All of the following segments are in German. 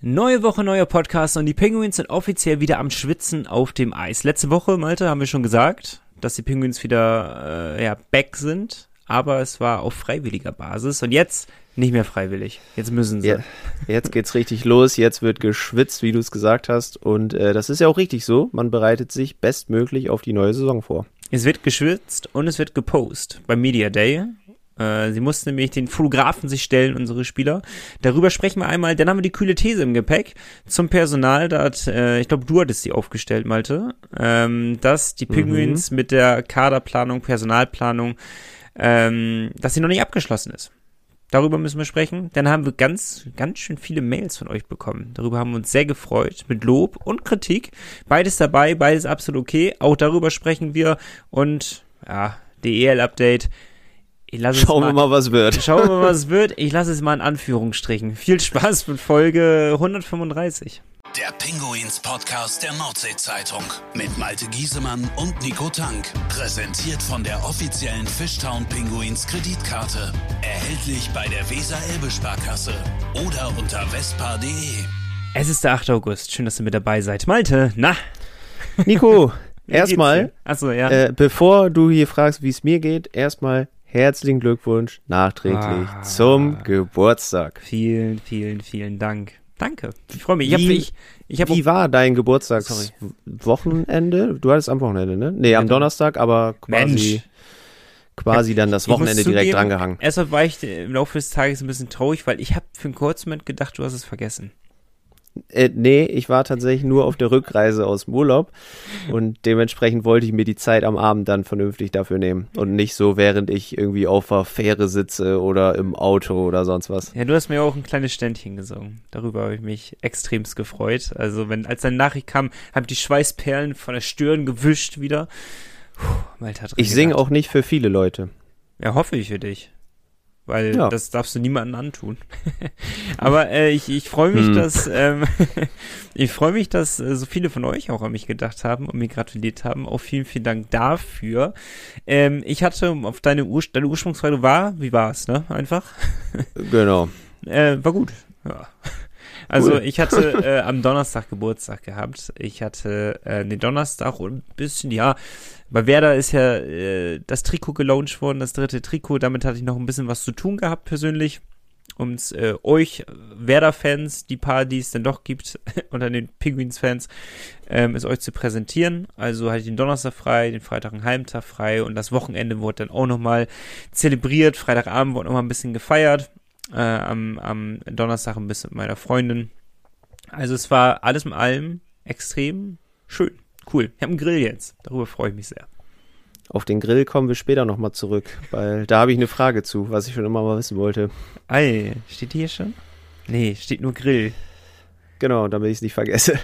Neue Woche, neuer Podcast und die Penguins sind offiziell wieder am Schwitzen auf dem Eis. Letzte Woche, Malte, haben wir schon gesagt, dass die Penguins wieder äh, ja, back sind, aber es war auf freiwilliger Basis und jetzt nicht mehr freiwillig. Jetzt müssen sie. Ja, jetzt geht's richtig los, jetzt wird geschwitzt, wie du es gesagt hast und äh, das ist ja auch richtig so. Man bereitet sich bestmöglich auf die neue Saison vor. Es wird geschwitzt und es wird gepostet beim Media Day. Äh, sie mussten nämlich den Fotografen sich stellen, unsere Spieler. Darüber sprechen wir einmal. Dann haben wir die kühle These im Gepäck zum Personal. Da hat, äh, ich glaube, du hattest sie aufgestellt, Malte, ähm, dass die Penguins mhm. mit der Kaderplanung, Personalplanung, ähm, dass sie noch nicht abgeschlossen ist. Darüber müssen wir sprechen. Dann haben wir ganz, ganz schön viele Mails von euch bekommen. Darüber haben wir uns sehr gefreut. Mit Lob und Kritik. Beides dabei, beides absolut okay. Auch darüber sprechen wir. Und ja, DEL-Update. Schauen mal, wir mal, was wird. Schauen wir mal, was wird. Ich lasse es mal in Anführungsstrichen. Viel Spaß mit Folge 135. Der Pinguins Podcast der Nordsee-Zeitung mit Malte Giesemann und Nico Tank. Präsentiert von der offiziellen Fishtown Pinguins Kreditkarte. Erhältlich bei der Weser-Elbe-Sparkasse oder unter vespa.de. Es ist der 8. August. Schön, dass ihr mit dabei seid. Malte, na? Nico, erstmal, Achso, ja. Äh, bevor du hier fragst, wie es mir geht, erstmal herzlichen Glückwunsch nachträglich ah, zum Geburtstag. Vielen, vielen, vielen Dank. Danke. Ich freue mich. Ich hab, ich, ich hab wie war dein Geburtstag? Sorry. Wochenende? Du hattest am Wochenende, ne? Nee, am Donnerstag, aber quasi, Mensch. quasi dann das Wochenende direkt drangehangen. Erstmal war ich im Laufe des Tages ein bisschen traurig, weil ich habe für einen kurzen Moment gedacht, du hast es vergessen. Äh, nee, ich war tatsächlich nur auf der Rückreise aus dem Urlaub und dementsprechend wollte ich mir die Zeit am Abend dann vernünftig dafür nehmen und nicht so, während ich irgendwie auf der Fähre sitze oder im Auto oder sonst was. Ja, du hast mir auch ein kleines Ständchen gesungen. Darüber habe ich mich extremst gefreut. Also, wenn als deine Nachricht kam, habe ich die Schweißperlen von der Stirn gewischt wieder. Puh, ich singe auch nicht für viele Leute. Ja, hoffe ich für dich weil ja. das darfst du niemandem antun. Aber äh, ich, ich freue mich, hm. dass ähm, ich freue mich, dass äh, so viele von euch auch an mich gedacht haben und mir gratuliert haben. Auch vielen, vielen Dank dafür. Ähm, ich hatte auf deine, Ur deine Ursprungsfrage war, wie war es, ne? Einfach. genau. Äh, war gut. Ja. Also cool. ich hatte äh, am Donnerstag Geburtstag gehabt. Ich hatte äh, den Donnerstag und ein bisschen, ja, bei Werder ist ja äh, das Trikot gelauncht worden, das dritte Trikot. Damit hatte ich noch ein bisschen was zu tun gehabt persönlich. Um äh, euch Werder-Fans, die paar, die es denn doch gibt, unter den Penguins-Fans, ähm, es euch zu präsentieren. Also hatte ich den Donnerstag frei, den Freitag einen Heimtag frei und das Wochenende wurde dann auch nochmal zelebriert. Freitagabend wurde nochmal ein bisschen gefeiert. Äh, am, am Donnerstag ein bisschen mit meiner Freundin. Also es war alles in allem extrem schön cool. Ich habe einen Grill jetzt. Darüber freue ich mich sehr. Auf den Grill kommen wir später nochmal zurück, weil da habe ich eine Frage zu, was ich schon immer mal wissen wollte. Ei, steht die hier schon? Nee, steht nur Grill. Genau, damit ich es nicht vergesse.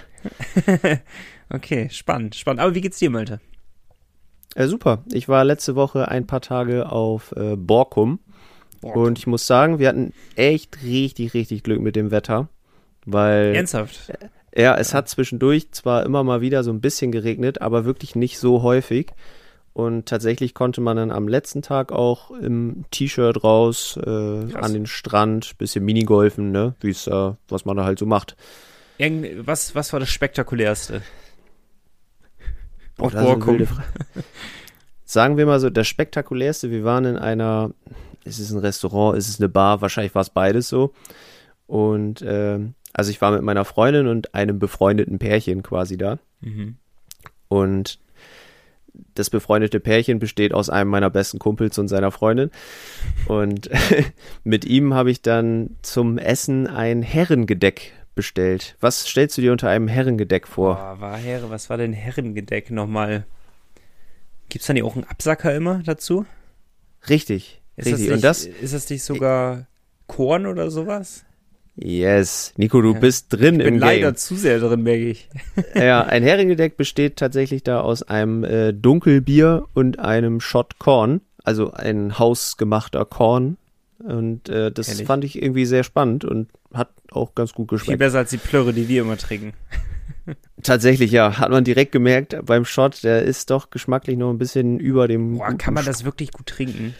okay, spannend, spannend. Aber wie geht's dir, Malte? Äh, super. Ich war letzte Woche ein paar Tage auf äh, Borkum. Borkum. Und ich muss sagen, wir hatten echt richtig, richtig Glück mit dem Wetter. Weil. Ernsthaft? Ja, es hat zwischendurch zwar immer mal wieder so ein bisschen geregnet, aber wirklich nicht so häufig. Und tatsächlich konnte man dann am letzten Tag auch im T-Shirt raus, äh, an den Strand, bisschen Minigolfen, ne? Wie es, äh, was man da halt so macht. Irgend, was, was war das Spektakulärste? Auf Borkum. Sagen wir mal so, das Spektakulärste, wir waren in einer, ist es ein Restaurant, ist es eine Bar, wahrscheinlich war es beides so. Und ähm, also ich war mit meiner Freundin und einem befreundeten Pärchen quasi da. Mhm. Und das befreundete Pärchen besteht aus einem meiner besten Kumpels und seiner Freundin. Und mit ihm habe ich dann zum Essen ein Herrengedeck bestellt. Was stellst du dir unter einem Herrengedeck vor? Boah, war Herre, was war denn Herrengedeck nochmal? Gibt es da nicht auch einen Absacker immer dazu? Richtig. Ist richtig. Das nicht, und das, ist das nicht sogar Korn oder sowas? Yes. Nico, du ja. bist drin ich bin im leider Game. zu sehr drin, merke ich. ja, ein Heringedeck besteht tatsächlich da aus einem äh, Dunkelbier und einem Shot Korn, also ein hausgemachter Korn. Und äh, das Ehrlich? fand ich irgendwie sehr spannend und hat auch ganz gut geschmeckt. Viel besser als die Plörre, die wir immer trinken. Tatsächlich, ja. Hat man direkt gemerkt beim Shot, der ist doch geschmacklich noch ein bisschen über dem. Boah, kann man das wirklich gut trinken?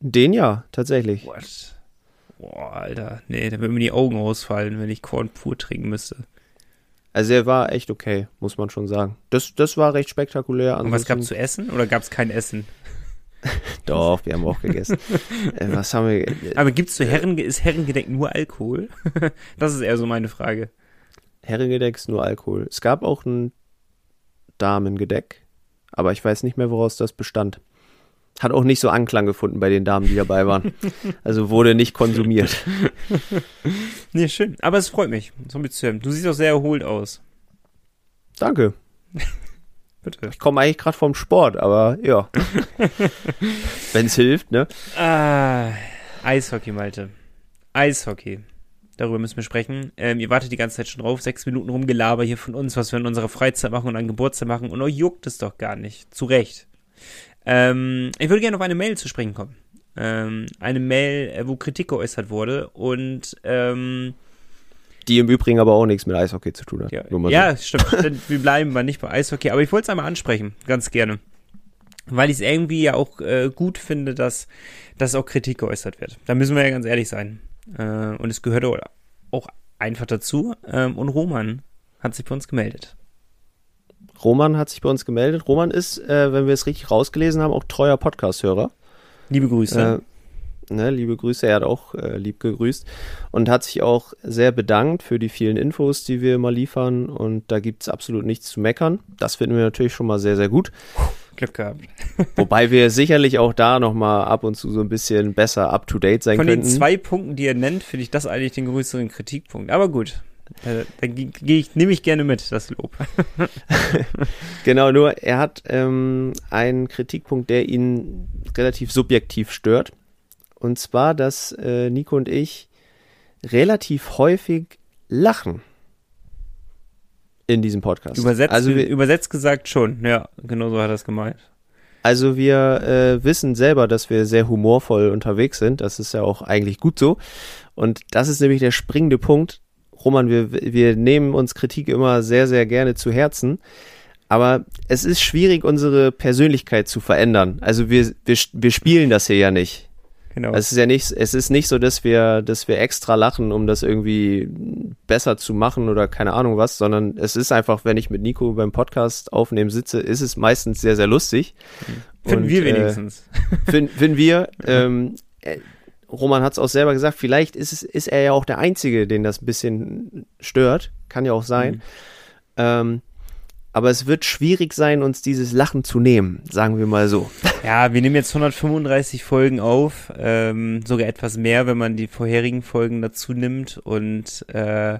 Den ja, tatsächlich. What? Boah, Alter. Nee, da würden mir die Augen ausfallen, wenn ich Korn pur trinken müsste. Also er war echt okay, muss man schon sagen. Das, das war recht spektakulär. Und was gab es zu essen oder gab es kein Essen? Doch, wir haben auch gegessen. äh, was haben wir? Äh, Aber gibt's zu Herren, ist Herrengedeck nur Alkohol? das ist eher so meine Frage. Herrengedeck ist nur Alkohol. Es gab auch ein Damengedeck, aber ich weiß nicht mehr, woraus das bestand. Hat auch nicht so Anklang gefunden bei den Damen, die dabei waren. Also wurde nicht konsumiert. nee, schön. Aber es freut mich, so mitzuhören. Du siehst auch sehr erholt aus. Danke. Bitte. Ich komme eigentlich gerade vom Sport, aber ja. Wenn es hilft, ne? Ah, Eishockey, Malte. Eishockey. Darüber müssen wir sprechen. Ähm, ihr wartet die ganze Zeit schon drauf. Sechs Minuten rumgelaber hier von uns, was wir in unserer Freizeit machen und an Geburtstag machen. Und euch juckt es doch gar nicht. Zu Recht. Ähm, ich würde gerne auf eine Mail zu sprechen kommen. Ähm, eine Mail, äh, wo Kritik geäußert wurde und ähm, die im Übrigen aber auch nichts mit Eishockey zu tun hat. Ja, ja so. stimmt. wir bleiben mal nicht bei Eishockey, aber ich wollte es einmal ansprechen, ganz gerne. Weil ich es irgendwie ja auch äh, gut finde, dass, dass auch Kritik geäußert wird. Da müssen wir ja ganz ehrlich sein. Äh, und es gehört auch einfach dazu. Ähm, und Roman hat sich bei uns gemeldet. Roman hat sich bei uns gemeldet. Roman ist, äh, wenn wir es richtig rausgelesen haben, auch treuer Podcast-Hörer. Liebe Grüße. Äh, ne, liebe Grüße, er hat auch äh, lieb gegrüßt und hat sich auch sehr bedankt für die vielen Infos, die wir immer liefern. Und da gibt es absolut nichts zu meckern. Das finden wir natürlich schon mal sehr, sehr gut. Glück gehabt. Wobei wir sicherlich auch da nochmal ab und zu so ein bisschen besser up to date sein Von könnten. Von den zwei Punkten, die er nennt, finde ich das eigentlich den größeren Kritikpunkt. Aber gut. Äh, da gehe ich, nehme ich gerne mit, das Lob. genau, nur er hat ähm, einen Kritikpunkt, der ihn relativ subjektiv stört. Und zwar, dass äh, Nico und ich relativ häufig lachen in diesem Podcast. Übersetzt, also wir, übersetzt gesagt schon, ja, genau so hat er es gemeint. Also wir äh, wissen selber, dass wir sehr humorvoll unterwegs sind. Das ist ja auch eigentlich gut so. Und das ist nämlich der springende Punkt. Roman, wir, wir nehmen uns Kritik immer sehr, sehr gerne zu Herzen. Aber es ist schwierig, unsere Persönlichkeit zu verändern. Also wir, wir, wir spielen das hier ja nicht. Genau. Es ist ja nicht, es ist nicht so, dass wir, dass wir extra lachen, um das irgendwie besser zu machen oder keine Ahnung was, sondern es ist einfach, wenn ich mit Nico beim Podcast aufnehmen sitze, ist es meistens sehr, sehr lustig. Finden Und, wir äh, wenigstens. Äh, finden, finden wir. Ähm, äh, Roman hat es auch selber gesagt, vielleicht ist, es, ist er ja auch der Einzige, den das ein bisschen stört. Kann ja auch sein. Mhm. Ähm, aber es wird schwierig sein, uns dieses Lachen zu nehmen, sagen wir mal so. Ja, wir nehmen jetzt 135 Folgen auf, ähm, sogar etwas mehr, wenn man die vorherigen Folgen dazu nimmt. Und äh,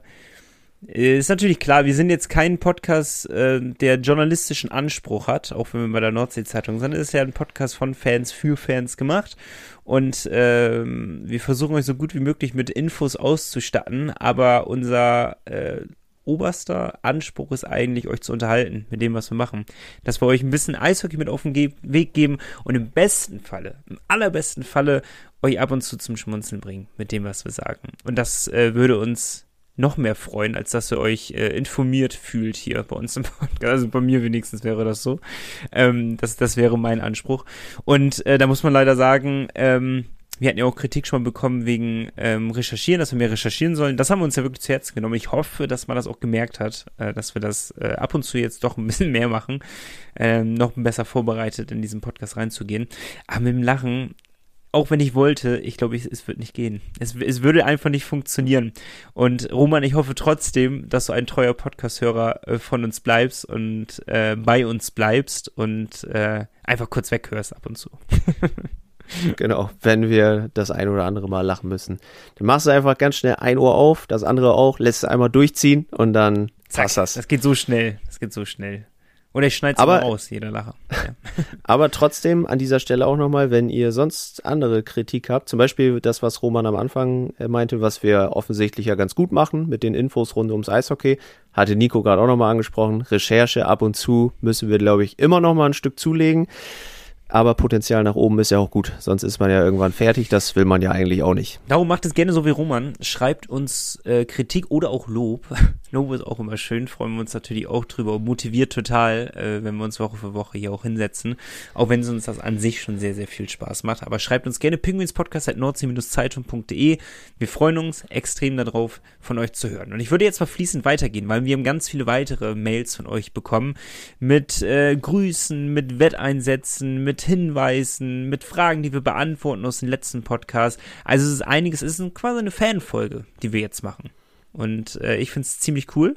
ist natürlich klar, wir sind jetzt kein Podcast, äh, der journalistischen Anspruch hat, auch wenn wir bei der Nordsee-Zeitung sind. Es ist ja ein Podcast von Fans für Fans gemacht. Und ähm, wir versuchen euch so gut wie möglich mit Infos auszustatten, aber unser äh, oberster Anspruch ist eigentlich, euch zu unterhalten mit dem, was wir machen. Dass wir euch ein bisschen Eishockey mit auf den Ge Weg geben und im besten Falle, im allerbesten Falle, euch ab und zu zum Schmunzeln bringen mit dem, was wir sagen. Und das äh, würde uns noch mehr freuen, als dass ihr euch äh, informiert fühlt hier bei uns im Podcast. Also bei mir wenigstens wäre das so. Ähm, das, das wäre mein Anspruch. Und äh, da muss man leider sagen, ähm, wir hatten ja auch Kritik schon bekommen wegen ähm, Recherchieren, dass wir mehr recherchieren sollen. Das haben wir uns ja wirklich zu Herzen genommen. Ich hoffe, dass man das auch gemerkt hat, äh, dass wir das äh, ab und zu jetzt doch ein bisschen mehr machen, ähm, noch besser vorbereitet in diesen Podcast reinzugehen. Aber mit dem Lachen, auch wenn ich wollte, ich glaube, ich, es wird nicht gehen. Es, es würde einfach nicht funktionieren. Und Roman, ich hoffe trotzdem, dass du ein treuer Podcast-Hörer äh, von uns bleibst und äh, bei uns bleibst und äh, einfach kurz weghörst ab und zu. genau, wenn wir das ein oder andere Mal lachen müssen. Dann machst du einfach ganz schnell ein Ohr auf, das andere auch, lässt es einmal durchziehen und dann passt das. Das geht so schnell. Das geht so schnell. Oder ich schneide es raus, jeder Lacher. Ja. aber trotzdem an dieser Stelle auch nochmal, wenn ihr sonst andere Kritik habt, zum Beispiel das, was Roman am Anfang äh, meinte, was wir offensichtlich ja ganz gut machen mit den Infos rund ums Eishockey, hatte Nico gerade auch nochmal angesprochen. Recherche ab und zu müssen wir, glaube ich, immer nochmal ein Stück zulegen. aber Potenzial nach oben ist ja auch gut. Sonst ist man ja irgendwann fertig. Das will man ja eigentlich auch nicht. Darum macht es gerne so wie Roman. Schreibt uns äh, Kritik oder auch Lob. Lob ist auch immer schön. Freuen wir uns natürlich auch drüber. Motiviert total, äh, wenn wir uns Woche für Woche hier auch hinsetzen. Auch wenn es uns das an sich schon sehr, sehr viel Spaß macht. Aber schreibt uns gerne pinguinspodcast.nordsee-zeitung.de. Wir freuen uns extrem darauf, von euch zu hören. Und ich würde jetzt mal fließend weitergehen, weil wir haben ganz viele weitere Mails von euch bekommen. Mit äh, Grüßen, mit Wetteinsätzen, mit Hinweisen, mit Fragen, die wir beantworten aus dem letzten Podcast. Also es ist einiges, es ist quasi eine Fanfolge, die wir jetzt machen. Und äh, ich finde es ziemlich cool.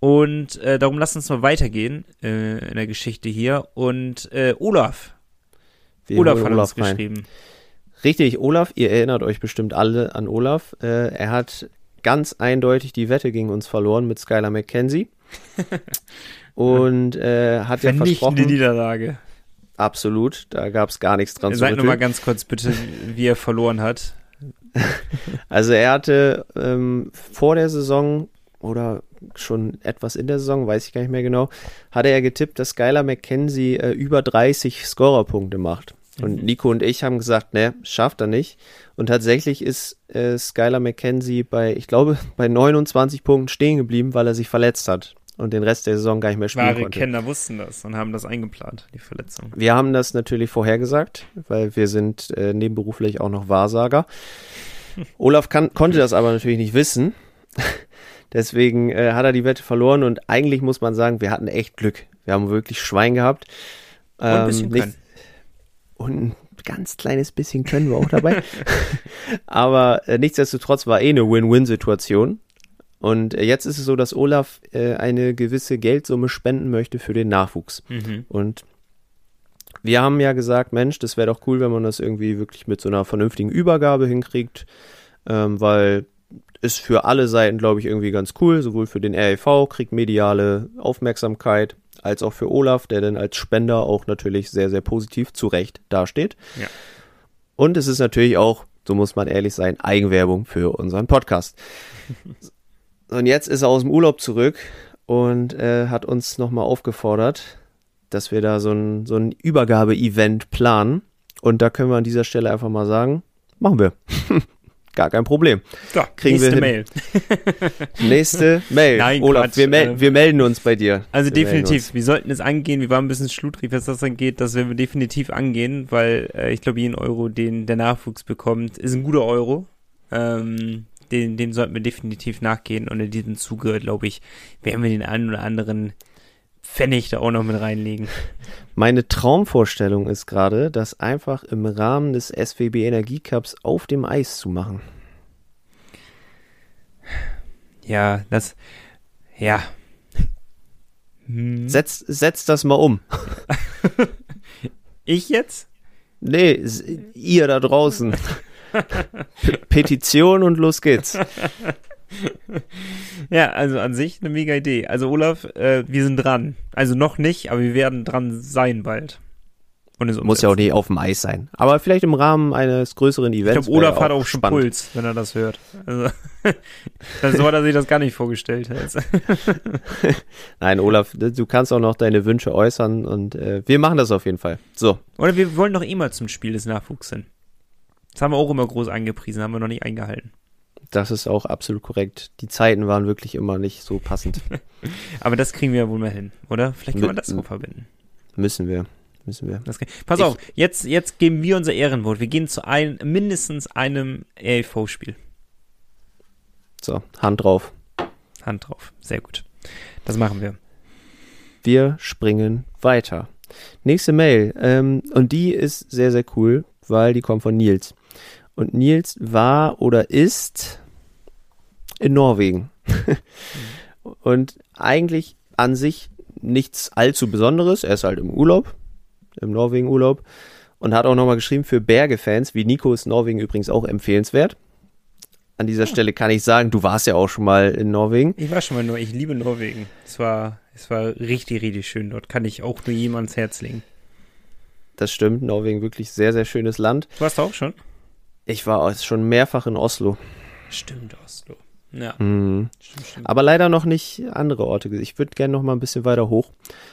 Und äh, darum lasst uns mal weitergehen äh, in der Geschichte hier. Und äh, Olaf. Wir Olaf hat uns rein. geschrieben. Richtig, Olaf, ihr erinnert euch bestimmt alle an Olaf. Äh, er hat ganz eindeutig die Wette gegen uns verloren mit Skylar McKenzie. Und äh, hat ja versprochen, Niederlage. absolut, da gab es gar nichts dran zu Sag nur mal ganz kurz bitte, wie er verloren hat. Also er hatte ähm, vor der Saison oder schon etwas in der Saison, weiß ich gar nicht mehr genau, hatte er getippt, dass Skylar McKenzie äh, über 30 Scorerpunkte macht. Und Nico und ich haben gesagt, ne, schafft er nicht. Und tatsächlich ist äh, Skylar McKenzie bei, ich glaube, bei 29 Punkten stehen geblieben, weil er sich verletzt hat und den Rest der Saison gar nicht mehr spielen Wahre konnte. Kenner wussten das und haben das eingeplant, die Verletzung. Wir haben das natürlich vorhergesagt, weil wir sind äh, nebenberuflich auch noch Wahrsager. Olaf kann, konnte das aber natürlich nicht wissen. Deswegen äh, hat er die Wette verloren und eigentlich muss man sagen, wir hatten echt Glück. Wir haben wirklich Schwein gehabt. Und ein bisschen Ähm, nicht- können. und ein ganz kleines bisschen können wir auch dabei. Aber äh, nichtsdestotrotz war eh eine Win-Win-Situation. Und äh, jetzt ist es so, dass Olaf äh, eine gewisse Geldsumme spenden möchte für den Nachwuchs. Mhm. Und wir haben ja gesagt, Mensch, das wäre doch cool, wenn man das irgendwie wirklich mit so einer vernünftigen Übergabe hinkriegt, ähm, weil ist für alle Seiten, glaube ich, irgendwie ganz cool, sowohl für den REV, kriegt mediale Aufmerksamkeit, als auch für Olaf, der dann als Spender auch natürlich sehr, sehr positiv zu Recht dasteht. Ja. Und es ist natürlich auch, so muss man ehrlich sein, Eigenwerbung für unseren Podcast. Und jetzt ist er aus dem Urlaub zurück und äh, hat uns nochmal aufgefordert, dass wir da so ein, so ein Übergabe-Event planen. Und da können wir an dieser Stelle einfach mal sagen, machen wir. Gar kein Problem. Ja, Kriegen wir nächste hin. Mail. Nächste Mail. Nein, Olaf, Quatsch, wir, mel ähm, wir melden uns bei dir. Also wir definitiv, wir sollten es angehen. Wir waren ein bisschen schludrig, was das angeht. Das werden wir definitiv angehen, weil äh, ich glaube, jeden Euro, den der Nachwuchs bekommt, ist ein guter Euro. Ähm, den, dem sollten wir definitiv nachgehen. Und in diesem Zuge, glaube ich, werden wir den einen oder anderen Pfennig da auch noch mit reinlegen. Meine Traumvorstellung ist gerade, das einfach im Rahmen des SWB Energiecups auf dem Eis zu machen. Ja, das, ja. Hm. Setz, setz das mal um. Ich jetzt? Nee, ihr da draußen. Petition und los geht's. Ja, also an sich eine mega Idee. Also Olaf, äh, wir sind dran. Also noch nicht, aber wir werden dran sein bald. Und es Muss ja auch nicht auf dem Eis sein. Aber vielleicht im Rahmen eines größeren Ich Events. glaube, Olaf hat auch schon spannend. Puls, wenn er das hört. Also, so hat er sich das gar nicht vorgestellt. Nein, Olaf, du kannst auch noch deine Wünsche äußern und äh, wir machen das auf jeden Fall. So, Oder wir wollen doch eh mal zum Spiel des Nachwuchs hin. Das haben wir auch immer groß angepriesen, haben wir noch nicht eingehalten. das ist auch absolut korrekt. Die Zeiten waren wirklich immer nicht so passend. Aber das kriegen wir ja wohl mal hin, oder? Vielleicht kann man das so verbinden. Müssen wir. Müssen wir. Kann, pass Ich- auf, jetzt, jetzt geben wir unser Ehrenwort. Wir gehen zu ein, mindestens einem ELV-Spiel. So, Hand drauf. Hand drauf. Sehr gut. Das machen wir. Wir springen weiter. Nächste Mail. Ähm, und die ist sehr, sehr cool, weil die kommt von Nils. Und Nils war oder ist in Norwegen. und eigentlich an sich nichts allzu Besonderes. Er ist halt im Urlaub, im Norwegen-Urlaub. Und hat auch nochmal geschrieben, für Berge-Fans, wie Nico ist Norwegen übrigens auch empfehlenswert. An dieser Stelle kann ich sagen, du warst ja auch schon mal in Norwegen. Ich war schon mal nur, ich liebe Norwegen. Es war, es war richtig, richtig schön dort. Kann ich auch nur jedem ans Herz legen. Das stimmt, Norwegen wirklich sehr, sehr schönes Land. Du warst auch schon? Ich war schon mehrfach in Oslo. Stimmt, Oslo. Ja. Mhm. Stimmt, stimmt. Aber leider noch nicht andere Orte. Ich würde gerne noch mal ein bisschen weiter hoch.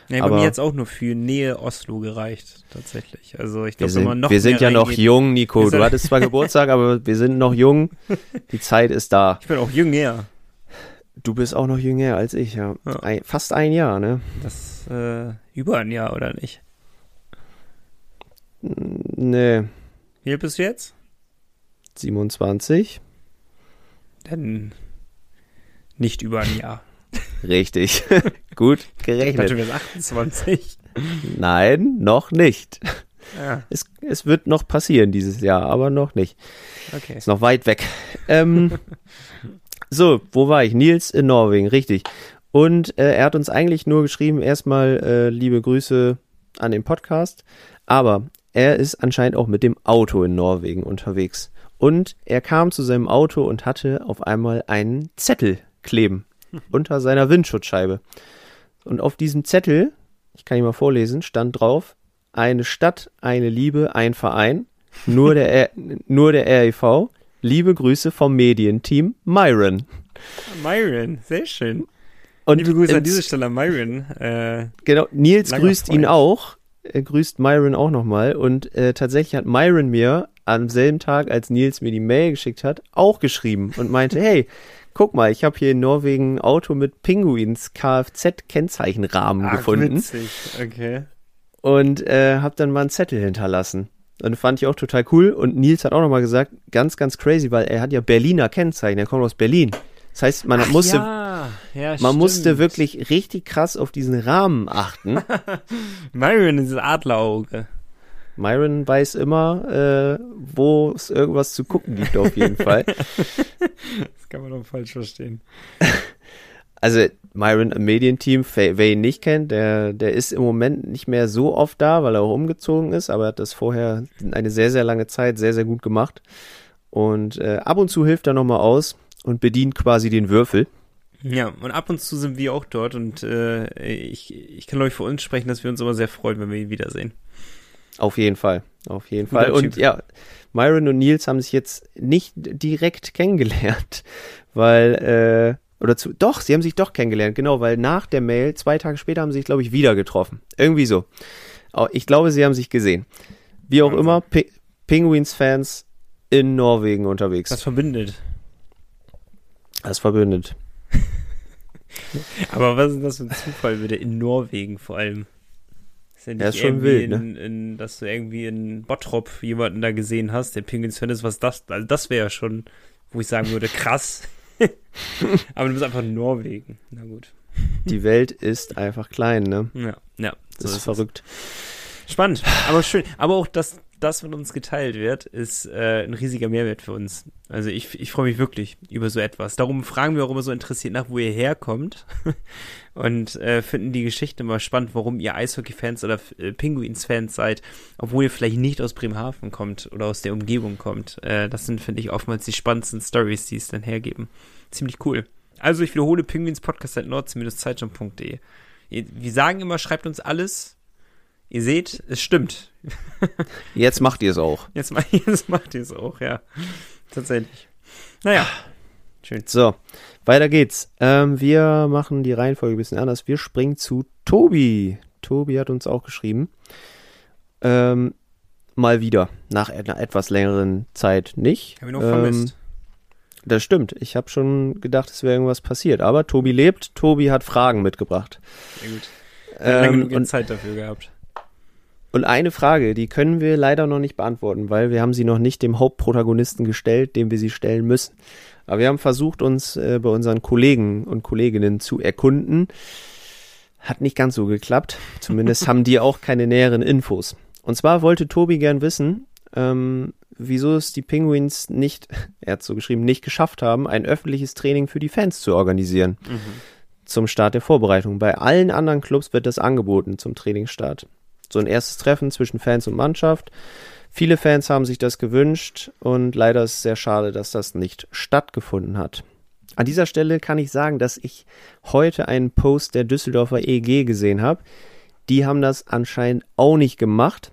Nee, bei mir jetzt auch nur für Nähe Oslo gereicht, tatsächlich. Also ich Wir glaube, man sind, noch wir sind ja noch jung, Nico. Wir Du hattest zwar Geburtstag, aber wir sind noch jung. Die Zeit ist da. Ich bin auch jünger. Du bist auch noch jünger als ich, ja. Ja. Ein, fast ein Jahr, ne? Das äh, über ein Jahr, oder nicht? Nee, Wie alt bist du jetzt? 27. Dann nicht über ein Jahr. Richtig. Gut Ich dachte, gerechnet. bist 28. Nein, noch nicht. Ja, Es, es wird noch passieren dieses Jahr, aber noch nicht. okay. Ist noch weit weg. Ähm, so, wo war ich? Nils in Norwegen, richtig. Und äh, er hat uns eigentlich nur geschrieben, erstmal äh, liebe Grüße an den Podcast, aber er ist anscheinend auch mit dem Auto in Norwegen unterwegs. Und er kam zu seinem Auto und hatte auf einmal einen Zettel kleben unter seiner Windschutzscheibe. Und auf diesem Zettel, ich kann ihn mal vorlesen, stand drauf, eine Stadt, eine Liebe, ein Verein, nur der, nur der REV, liebe Grüße vom Medienteam Myron. Myron, sehr schön. Und Liebe Grüße an diese Stelle an Myron. Äh, Genau, Nils grüßt ihn Freund. auch, er grüßt Myron auch nochmal und äh, tatsächlich hat Myron mir am selben Tag, als Nils mir die Mail geschickt hat, auch geschrieben und meinte, hey, guck mal, ich habe hier in Norwegen ein Auto mit Pinguins Kfz-Kennzeichenrahmen ah, gefunden Witzig, okay. und äh, habe dann mal einen Zettel hinterlassen. Und fand ich auch total cool. Und Nils hat auch nochmal gesagt, ganz, ganz crazy, weil er hat ja Berliner Kennzeichen, er kommt aus Berlin. Das heißt, man musste, ja, ja, man stimmt. musste wirklich richtig krass auf diesen Rahmen achten. Myron, dieses Adlerauge. Myron weiß immer, äh, wo es irgendwas zu gucken gibt, auf jeden Fall. Das kann man doch falsch verstehen. Also Myron im Medienteam, wer ihn nicht kennt, der, der ist im Moment nicht mehr so oft da, weil er auch umgezogen ist, aber er hat das vorher eine sehr, sehr lange Zeit sehr, sehr gut gemacht. Und äh, ab und zu hilft er nochmal aus und bedient quasi den Würfel. Ja, und ab und zu sind wir auch dort und äh, ich, ich kann, ich, für uns sprechen, dass wir uns immer sehr freuen, wenn wir ihn wiedersehen. Auf jeden Fall. Auf jeden Guter Fall. Und Typ. ja, Myron und Nils haben sich jetzt nicht direkt kennengelernt, weil, äh, oder zu, doch, sie haben sich doch kennengelernt, genau, weil nach der Mail, zwei Tage später haben sie sich, glaube ich, wieder getroffen. Irgendwie so. Ich glaube, sie haben sich gesehen. Wie auch immer, Pi Penguins-Fans in Norwegen unterwegs. Das verbindet. das verbündet. Aber was ist das für ein Zufall wieder in Norwegen vor allem? Ist ja nicht Ja, ist schon wild, ne? in, in, dass du irgendwie in Bottrop jemanden da gesehen hast, der Penguins-Fan ist, was das, also das wäre ja schon, wo ich sagen würde, krass. Aber du bist einfach in Norwegen. Na gut. Die Welt ist einfach klein, ne? Ja, ja. Das ist es. verrückt. Spannend, aber schön. Aber auch, dass das mit uns geteilt wird, ist äh, ein riesiger Mehrwert für uns. Also ich, ich freue mich wirklich über so etwas. Darum fragen wir auch immer so interessiert nach, wo ihr herkommt. Und äh, finden die Geschichte immer spannend, warum ihr Eishockey-Fans oder äh, Pinguins-Fans seid, obwohl ihr vielleicht nicht aus Bremerhaven kommt oder aus der Umgebung kommt. Äh, das sind, finde ich, oftmals die spannendsten Stories, die es dann hergeben. Ziemlich cool. Also ich wiederhole pinguinspodcast.nord-zeitung.de. Ihr- Wir sagen immer, schreibt uns alles. Ihr seht, es stimmt. Jetzt macht ihr es auch. Jetzt, jetzt macht ihr es auch, ja. Tatsächlich. Naja. Schön. So, weiter geht's. Ähm, wir machen die Reihenfolge ein bisschen anders. Wir springen zu Tobi. Tobi hat uns auch geschrieben. Ähm, mal wieder. Nach einer etwas längeren Zeit nicht. Hab ich noch ähm, vermisst. Das stimmt. Ich habe schon gedacht, es wäre irgendwas passiert. Aber Tobi lebt. Tobi hat Fragen mitgebracht. Sehr gut. Lange Ähm, genug und, Zeit dafür gehabt. Und eine Frage, die können wir leider noch nicht beantworten, weil wir haben sie noch nicht dem Hauptprotagonisten gestellt, dem wir sie stellen müssen. Aber wir haben versucht, uns äh, bei unseren Kollegen und Kolleginnen zu erkunden. Hat nicht ganz so geklappt. Zumindest haben die auch keine näheren Infos. Und zwar wollte Tobi gern wissen, ähm, wieso es die Penguins nicht, er hat so geschrieben, nicht geschafft haben, ein öffentliches Training für die Fans zu organisieren zum Start der Vorbereitung. Bei allen anderen Clubs wird das angeboten zum Trainingsstart. So ein erstes Treffen zwischen Fans und Mannschaft. Viele Fans haben sich das gewünscht und leider ist es sehr schade, dass das nicht stattgefunden hat. An dieser Stelle kann ich sagen, dass ich heute einen Post der Düsseldorfer EG gesehen habe. Die haben das anscheinend auch nicht gemacht.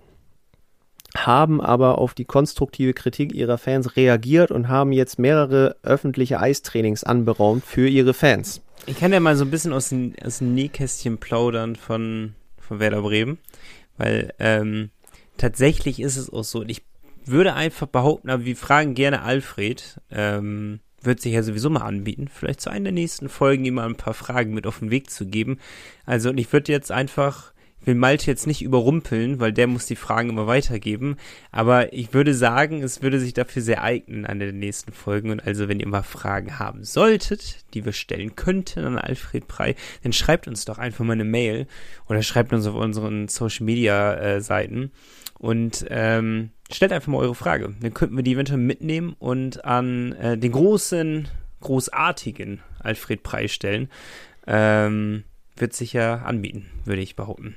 haben aber auf die konstruktive Kritik ihrer Fans reagiert und haben jetzt mehrere öffentliche Eistrainings anberaumt für ihre Fans. Ich kann ja mal so ein bisschen aus dem, aus dem Nähkästchen plaudern von, von Werder Bremen, weil ähm, tatsächlich ist es auch so, und ich würde einfach behaupten, aber wir fragen gerne Alfred, ähm, wird sich ja sowieso mal anbieten, vielleicht zu einer der nächsten Folgen ihm mal ein paar Fragen mit auf den Weg zu geben. Also, und ich würde jetzt einfach, will Malte jetzt nicht überrumpeln, weil der muss die Fragen immer weitergeben, aber ich würde sagen, es würde sich dafür sehr eignen an den nächsten Folgen und also, wenn ihr mal Fragen haben solltet, die wir stellen könnten an Alfred Prey, dann schreibt uns doch einfach mal eine Mail oder schreibt uns auf unseren Social Media äh, Seiten und ähm, stellt einfach mal eure Frage. Dann könnten wir die eventuell mitnehmen und an äh, den großen, großartigen Alfred Preis stellen. Ähm, wird sich ja anbieten, würde ich behaupten.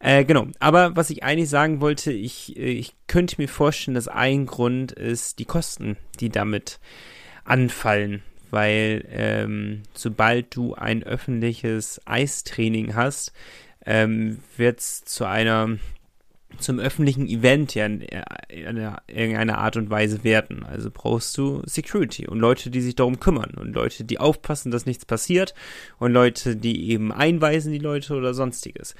Äh, genau, aber was ich eigentlich sagen wollte, ich, ich könnte mir vorstellen, dass ein Grund ist die Kosten, die damit anfallen. Weil ähm, sobald du ein öffentliches Eistraining hast, ähm, wird es zu einer zum öffentlichen Event ja in, irgendeiner Art und Weise werten. Also brauchst du Security und Leute, die sich darum kümmern und Leute, die aufpassen, dass nichts passiert und Leute, die eben einweisen die Leute oder sonstiges.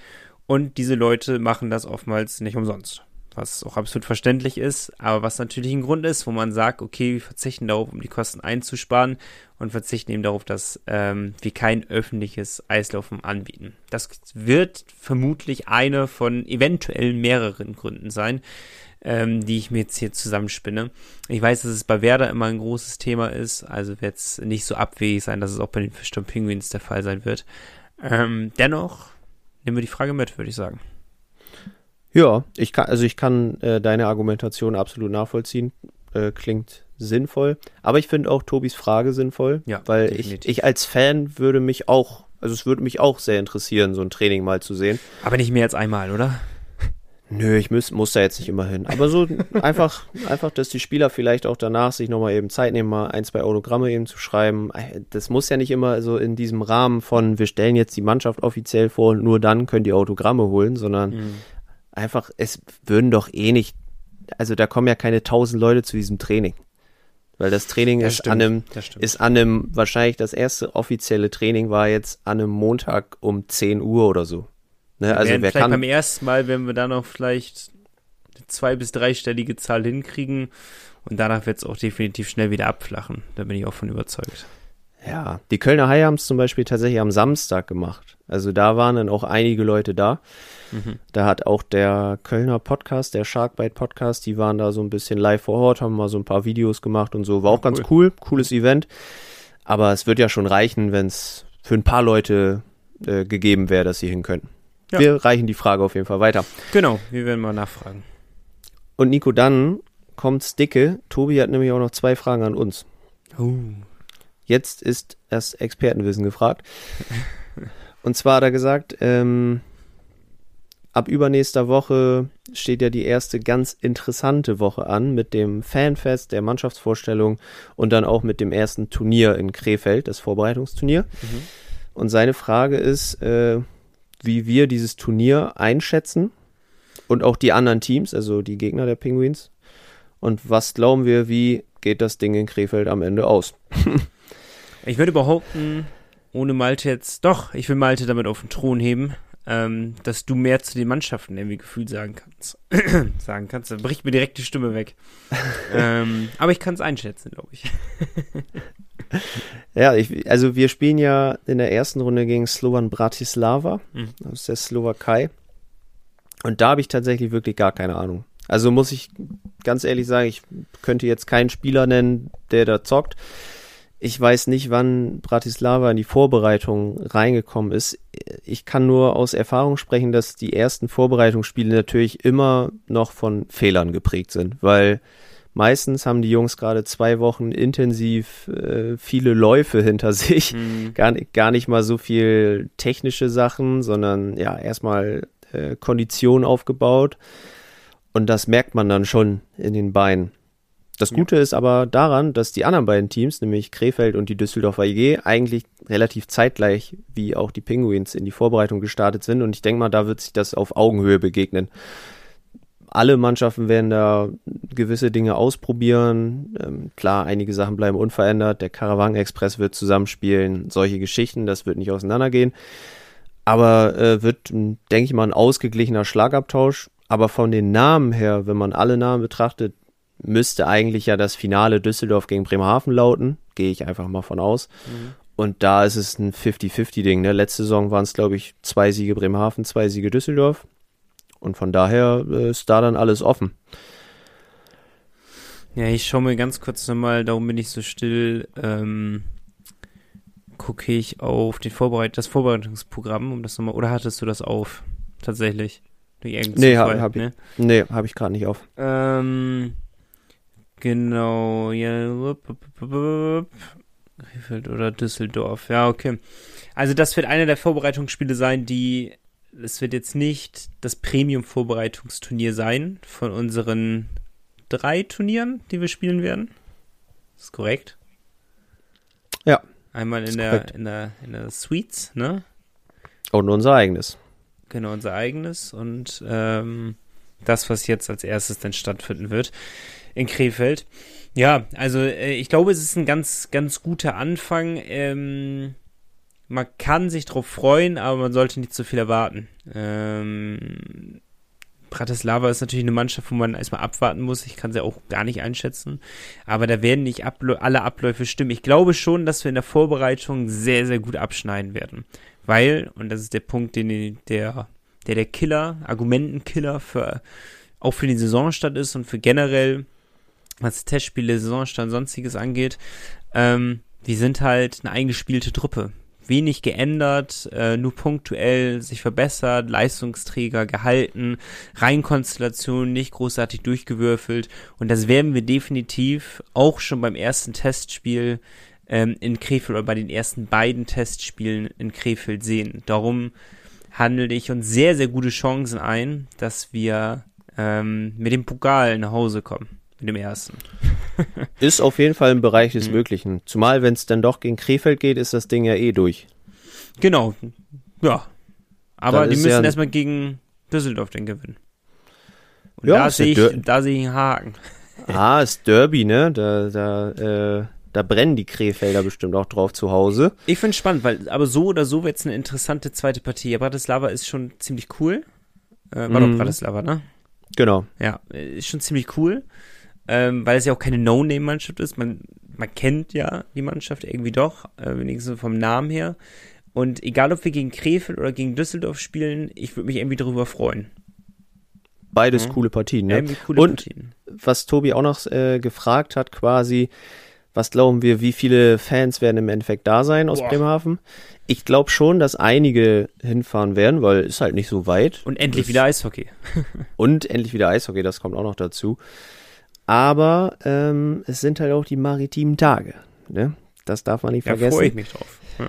Und diese Leute machen das oftmals nicht umsonst was auch absolut verständlich ist, aber was natürlich ein Grund ist, wo man sagt, okay, wir verzichten darauf, um die Kosten einzusparen und verzichten eben darauf, dass ähm, wir kein öffentliches Eislaufen anbieten. Das wird vermutlich eine von eventuell mehreren Gründen sein, ähm, die ich mir jetzt hier zusammenspinne. Ich weiß, dass es bei Werder immer ein großes Thema ist, also wird es nicht so abwegig sein, dass es auch bei den Fischton Penguins der Fall sein wird. Ähm, dennoch nehmen wir die Frage mit, würde ich sagen. Ja, ich kann, also ich kann äh, deine Argumentation absolut nachvollziehen. Äh, klingt sinnvoll. Aber ich finde auch Tobis Frage sinnvoll, ja, weil ich, ich als Fan würde mich auch, also es würde mich auch sehr interessieren, so ein Training mal zu sehen. Aber nicht mehr als einmal, oder? Nö, ich muss, muss da jetzt nicht immer hin. Aber so einfach, einfach, dass die Spieler vielleicht auch danach sich nochmal eben Zeit nehmen, mal ein, zwei Autogramme eben zu schreiben. Das muss ja nicht immer so in diesem Rahmen von, wir stellen jetzt die Mannschaft offiziell vor und nur dann können die Autogramme holen, sondern mhm einfach, es würden doch eh nicht, also da kommen ja keine tausend Leute zu diesem Training. Weil das Training das ist stimmt, an einem, ist an einem, wahrscheinlich das erste offizielle Training war jetzt an einem Montag um 10 Uhr oder so. Ne? Also wer kann. Beim ersten Mal, wenn wir da noch vielleicht eine zwei- bis dreistellige Zahl hinkriegen und danach wird es auch definitiv schnell wieder abflachen. Da bin ich auch von überzeugt. Ja, die Kölner Haie haben es zum Beispiel tatsächlich am Samstag gemacht. Also da waren dann auch einige Leute da. Mhm. Da hat auch der Kölner Podcast, der Sharkbite Podcast, die waren da so ein bisschen live vor Ort, haben mal so ein paar Videos gemacht und so. War auch cool. ganz cool, cooles Event. Aber es wird ja schon reichen, wenn es für ein paar Leute äh, gegeben wäre, dass sie hin könnten. Ja. Wir reichen die Frage auf jeden Fall weiter. Genau, wir werden mal nachfragen. Und Nico, dann kommt's dicke. Tobi hat nämlich auch noch zwei Fragen an uns. Oh. Jetzt ist das Expertenwissen gefragt. Und zwar hat er gesagt, ähm, ab übernächster Woche steht ja die erste ganz interessante Woche an mit dem Fanfest, der Mannschaftsvorstellung und dann auch mit dem ersten Turnier in Krefeld, das Vorbereitungsturnier. Mhm. Und seine Frage ist, äh, wie wir dieses Turnier einschätzen und auch die anderen Teams, also die Gegner der Penguins. Und was glauben wir, wie geht das Ding in Krefeld am Ende aus? Ich würde behaupten, ohne Malte jetzt, doch, ich will Malte damit auf den Thron heben, ähm, dass du mehr zu den Mannschaften irgendwie gefühlt sagen kannst. sagen kannst, dann bricht mir direkt die Stimme weg. ähm, aber ich kann es einschätzen, glaube ich. ja, ich, also wir spielen ja in der ersten Runde gegen Slovan Bratislava mhm. aus der Slowakei. Und da habe ich tatsächlich wirklich gar keine Ahnung. Also muss ich ganz ehrlich sagen, ich könnte jetzt keinen Spieler nennen, der da zockt. Ich weiß nicht, wann Bratislava in die Vorbereitung reingekommen ist. Ich kann nur aus Erfahrung sprechen, dass die ersten Vorbereitungsspiele natürlich immer noch von Fehlern geprägt sind, weil meistens haben die Jungs gerade zwei Wochen intensiv äh, viele Läufe hinter sich. Mhm. Gar, gar nicht mal so viel technische Sachen, sondern ja, erstmal äh, Kondition aufgebaut. Und das merkt man dann schon in den Beinen. Das Gute ja. ist aber daran, dass die anderen beiden Teams, nämlich Krefeld und die Düsseldorfer IG, eigentlich relativ zeitgleich wie auch die Penguins in die Vorbereitung gestartet sind. Und ich denke mal, da wird sich das auf Augenhöhe begegnen. alle Mannschaften werden da gewisse Dinge ausprobieren. Ähm, klar, einige Sachen bleiben unverändert. Der Caravan Express wird zusammenspielen. Solche Geschichten, das wird nicht auseinandergehen. Aber äh, wird, denke ich mal, ein ausgeglichener Schlagabtausch. Aber von den Namen her, wenn man alle Namen betrachtet, müsste eigentlich ja das Finale Düsseldorf gegen Bremerhaven lauten. Gehe ich einfach mal von aus. Mhm. Und da ist es ein 50-50-Ding. Ne? Letzte Saison waren es, glaube ich, zwei Siege Bremerhaven, zwei Siege Düsseldorf. Und von daher äh, ist da dann alles offen. Ja, ich schaue mir ganz kurz nochmal, darum bin ich so still, ähm, gucke ich auf den Vorbereit das Vorbereitungsprogramm, um das nochmal, oder hattest du das auf? Tatsächlich? Nee, habe hab ne? ich, nee, hab ich gerade nicht auf. Ähm, genau, ja, Krefeld oder Düsseldorf, ja, okay. Also das wird einer der Vorbereitungsspiele sein, die es wird jetzt nicht das Premium-Vorbereitungsturnier sein von unseren drei Turnieren, die wir spielen werden. Ist korrekt. Ja. Einmal in der, in der, in der Suites, ne? Und unser eigenes. Genau, unser eigenes. Und ähm, das, was jetzt als erstes dann stattfinden wird in Krefeld. Ja, also äh, ich glaube, es ist ein ganz, ganz guter Anfang. Ähm, man kann sich drauf freuen, aber man sollte nicht zu viel erwarten. Ähm, Bratislava ist natürlich eine Mannschaft, wo man erstmal abwarten muss. Ich kann sie auch gar nicht einschätzen. Aber da werden nicht Abl alle Abläufe stimmen. Ich glaube schon, dass wir in der Vorbereitung sehr, sehr gut abschneiden werden. Weil, und das ist der Punkt, den der, der, der Killer, Argumentenkiller für, auch für die Saisonstart ist und für generell, was Testspiele, Saisonstand, sonstiges angeht, ähm, wir sind halt eine eingespielte Truppe. Wenig geändert, äh, nur punktuell sich verbessert, Leistungsträger gehalten, Reihenkonstellationen nicht großartig durchgewürfelt. Und das werden wir definitiv auch schon beim ersten Testspiel ähm, in Krefeld oder bei den ersten beiden Testspielen in Krefeld sehen. Darum handle ich uns sehr, sehr gute Chancen ein, dass wir ähm, mit dem Pokal nach Hause kommen mit dem ersten. ist auf jeden Fall im Bereich des mhm. Möglichen. Zumal, wenn es dann doch gegen Krefeld geht, ist das Ding ja eh durch. Genau. Ja. Aber die müssen ja erstmal gegen Düsseldorf den gewinnen. Und ja, da sehe ich, da sehe ich einen Haken. Ah, ist Derby, ne? Da, da, äh, da brennen die Krefelder bestimmt auch drauf zu Hause. Ich finde es spannend, weil aber so oder so wird es eine interessante zweite Partie. Ja, Bratislava ist schon ziemlich cool. Äh, war mhm. doch Bratislava, ne? Genau. Ja, ist schon ziemlich cool ähm, weil es ja auch keine No-Name-Mannschaft ist. Man, man kennt ja die Mannschaft irgendwie doch, äh, wenigstens vom Namen her. Und egal, ob wir gegen Krefeld oder gegen Düsseldorf spielen, ich würde mich irgendwie darüber freuen. Beides mhm. coole Partien, ne? Coole Und Partien. was Tobi auch noch äh, gefragt hat, quasi, was glauben wir, wie viele Fans werden im Endeffekt da sein aus Boah. Bremerhaven? Ich glaube schon, dass einige hinfahren werden, weil es halt nicht so weit. Und endlich das wieder Eishockey. und endlich wieder Eishockey, das kommt auch noch dazu. Aber ähm, es sind halt auch die maritimen Tage. Ne? Das darf man nicht ja, vergessen. Da freue ich mich drauf. Ja.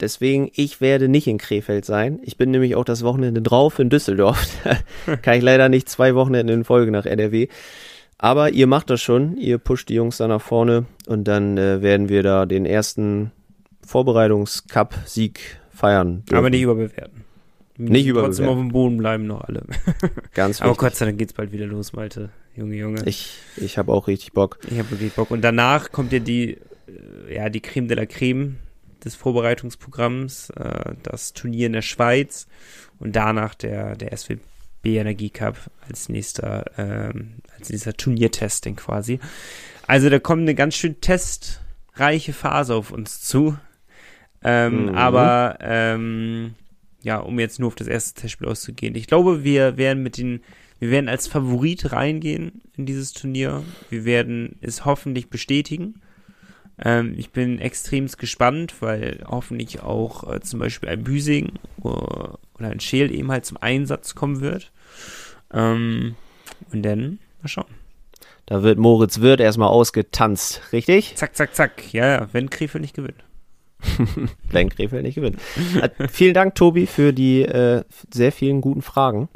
Deswegen, ich werde nicht in Krefeld sein. Ich bin nämlich auch das Wochenende drauf in Düsseldorf. Kann ich leider nicht zwei Wochenende in Folge nach NRW. Aber ihr macht das schon. Ihr pusht die Jungs da nach vorne und dann äh, werden wir da den ersten Vorbereitungs-Cup-Sieg feiern. Dürfen. Aber nicht überbewerten. Nicht überbewerten. Trotzdem auf dem Boden bleiben noch alle. Ganz. Aber Gott sei Dank geht's bald wieder los, Malte. Junge, Junge. Ich, ich habe auch richtig Bock. Ich habe wirklich Bock. Und danach kommt ja die, äh, ja, die Creme de la Creme des Vorbereitungsprogramms, äh, das Turnier in der Schweiz und danach der, der SWB Energie Cup als nächster, ähm, als nächster Turniertesting quasi. Also da kommt eine ganz schön testreiche Phase auf uns zu. Ähm, mhm. Aber ähm, ja, um jetzt nur auf das erste Testspiel auszugehen. Ich glaube, wir werden mit den wir werden als Favorit reingehen in dieses Turnier. Wir werden es hoffentlich bestätigen. Ähm, ich bin extrem gespannt, weil hoffentlich auch äh, zum Beispiel ein Büsing oder, oder ein Scheel eben halt zum Einsatz kommen wird. Ähm, und dann mal schauen. Da wird Moritz Wirth erstmal ausgetanzt, richtig? Zack, zack, zack. Ja, ja, wenn Krefeld nicht gewinnt. wenn Krefeld nicht gewinnt. Äh, vielen Dank, Tobi, für die äh, sehr vielen guten Fragen.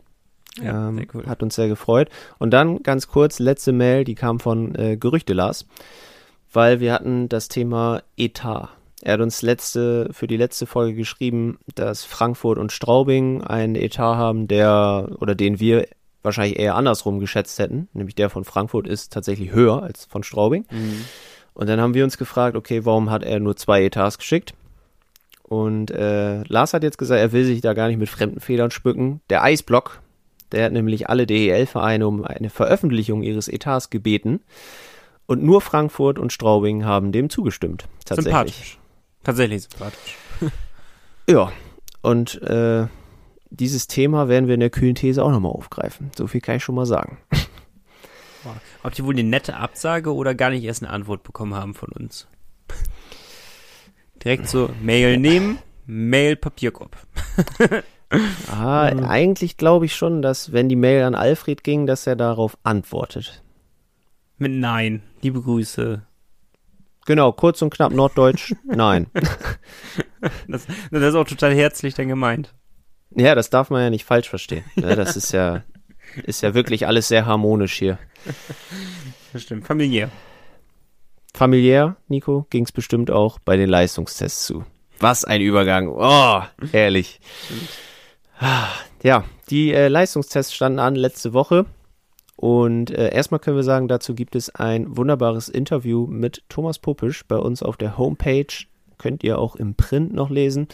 Ja, ähm, cool. Hat uns sehr gefreut. Und dann ganz kurz, letzte Mail, die kam von äh, Gerüchte Lars, weil wir hatten das Thema Etat. Er hat uns letzte, für die letzte Folge geschrieben, dass Frankfurt und Straubing einen Etat haben, der, oder den wir wahrscheinlich eher andersrum geschätzt hätten. Nämlich der von Frankfurt ist tatsächlich höher als von Straubing. Mhm. Und dann haben wir uns gefragt, okay, warum hat er nur zwei Etats geschickt? Und äh, Lars hat jetzt gesagt, er will sich da gar nicht mit fremden Federn spücken. Der Eisblock, der hat nämlich alle DEL-Vereine um eine Veröffentlichung ihres Etats gebeten. Und nur Frankfurt und Straubing haben dem zugestimmt. Tatsächlich. Sympathisch. Tatsächlich sympathisch. Ja, und äh, dieses Thema werden wir in der kühlen These auch nochmal aufgreifen. So viel kann ich schon mal sagen. Ob die wohl eine nette Absage oder gar nicht erst eine Antwort bekommen haben von uns? Direkt so Mail nehmen, Mail Papierkorb. Ah, eigentlich glaube ich schon, dass wenn die Mail an Alfred ging, dass er darauf antwortet. Mit Nein. Liebe Grüße. Genau, kurz und knapp norddeutsch. Nein. Das, das ist auch total herzlich dann gemeint. Ja, das darf man ja nicht falsch verstehen. Das ist ja, ist ja wirklich alles sehr harmonisch hier. Das stimmt. Familiär. Familiär, Nico, ging es bestimmt auch bei den Leistungstests zu. Was ein Übergang. Oh, herrlich. Ja, die äh, Leistungstests standen an letzte Woche. Und äh, erstmal können wir sagen, dazu gibt es ein wunderbares Interview mit Thomas Popisch bei uns auf der Homepage. Könnt ihr auch im Print noch lesen.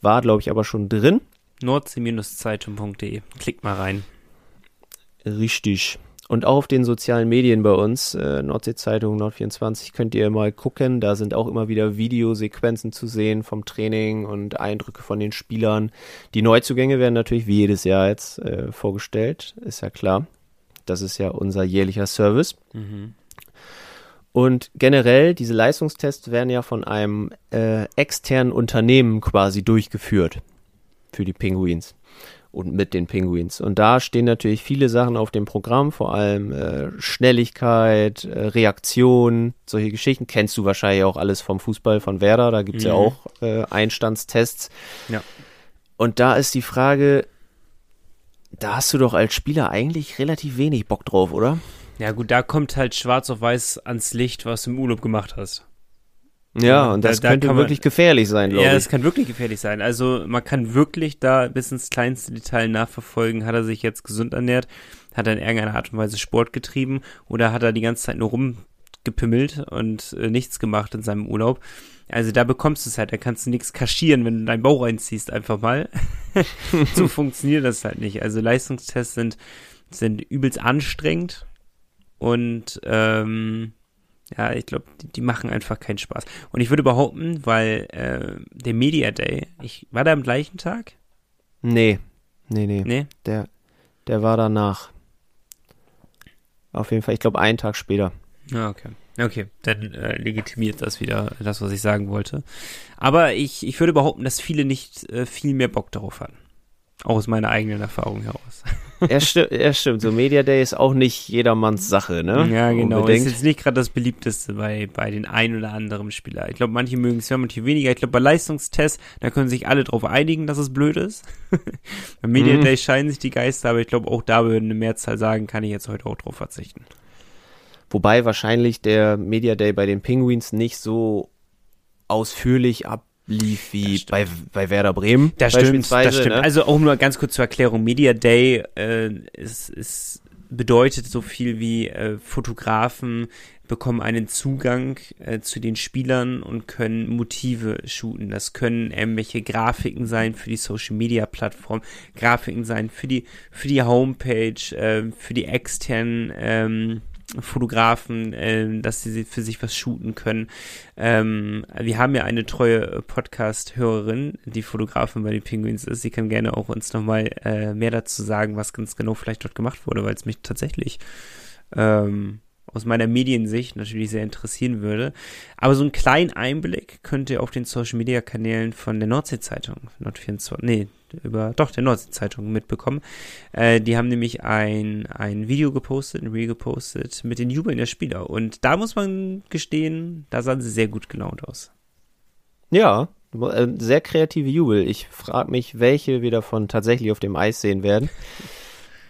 War, glaube ich, aber schon drin. nordsee-zeitung.de. Klickt mal rein. Richtig. Und auch auf den sozialen Medien bei uns, äh, Nordsee-Zeitung, Nord24, könnt ihr mal gucken. Da sind auch immer wieder Videosequenzen zu sehen vom Training und Eindrücke von den Spielern. Die Neuzugänge werden natürlich wie jedes Jahr jetzt äh, vorgestellt, ist ja klar. Das ist ja unser jährlicher Service. Mhm. Und generell, diese Leistungstests werden ja von einem äh, externen Unternehmen quasi durchgeführt für die Pinguins und mit den Pinguins. Und da stehen natürlich viele Sachen auf dem Programm, vor allem äh, Schnelligkeit, äh, Reaktion, solche Geschichten. Kennst du wahrscheinlich auch alles vom Fußball von Werder, da gibt's ja Mhm. auch äh, Einstandstests. Ja. Und da ist die Frage, da hast du doch als Spieler eigentlich relativ wenig Bock drauf, oder? Ja gut, da kommt halt schwarz auf weiß ans Licht, was du im Urlaub gemacht hast. Ja, und Da- das da könnte kann man- wirklich gefährlich sein, glaube Ja, ich. es kann wirklich gefährlich sein. Also man kann wirklich da bis ins kleinste Detail nachverfolgen, hat er sich jetzt gesund ernährt, hat er in irgendeiner Art und Weise Sport getrieben oder hat er die ganze Zeit nur rumgepimmelt und äh, nichts gemacht in seinem Urlaub. Also da bekommst du es halt, da kannst du nichts kaschieren, wenn du deinen Bauch reinziehst, einfach mal. so funktioniert das halt nicht. Also Leistungstests sind, sind übelst anstrengend und ähm, ja, ich glaube, die, die machen einfach keinen Spaß. Und ich würde behaupten, weil äh, der Media Day, ich war da am gleichen Tag? Nee, nee, nee. Nee? Der, der war danach. Auf jeden Fall, ich glaube, einen Tag später. Ja, okay. Okay, dann äh, legitimiert das wieder das, was ich sagen wollte. Aber ich, ich würde behaupten, dass viele nicht äh, viel mehr Bock darauf hatten. Auch aus meiner eigenen Erfahrung heraus. Ja, sti ja, stimmt. So Media Day ist auch nicht jedermanns Sache, ne? Ja, genau. Ist Unbedingt. jetzt nicht gerade das beliebteste bei, bei den ein oder anderen Spieler. Ich glaube, manche mögen es mehr, manche weniger. Ich glaube, bei Leistungstests, da können sich alle drauf einigen, dass es blöd ist. bei Media Mhm. Day scheinen sich die Geister, aber ich glaube, auch da würden eine Mehrzahl sagen, kann ich jetzt heute auch drauf verzichten. Wobei wahrscheinlich der Media Day bei den Penguins nicht so ausführlich ablief wie bei, bei Werder Bremen. Das stimmt, das stimmt. Ne? Also auch nur ganz kurz zur Erklärung. Media Day äh, ist, ist, bedeutet so viel wie äh, Fotografen bekommen einen Zugang äh, zu den Spielern und können Motive shooten. Das können irgendwelche Grafiken sein für die Social Media Plattform, Grafiken sein für die für die Homepage, äh, für die externen ähm, Fotografen, äh, dass sie für sich was shooten können. Ähm, wir haben ja eine treue Podcast-Hörerin, die Fotografin bei den Penguins ist. Sie kann gerne auch uns nochmal äh, mehr dazu sagen, was ganz genau vielleicht dort gemacht wurde, weil es mich tatsächlich ähm, aus meiner Mediensicht natürlich sehr interessieren würde. Aber so einen kleinen Einblick könnt ihr auf den Social Media Kanälen von der Nordsee-Zeitung, Nord24, nee, über, doch, der Nordsee-Zeitung mitbekommen. Äh, die haben nämlich ein, ein Video gepostet, ein Reel gepostet mit den Jubeln der Spieler. Und da muss man gestehen, da sahen sie sehr gut gelaunt aus. Ja, äh, sehr kreative Jubel. Ich frage mich, welche wir davon tatsächlich auf dem Eis sehen werden.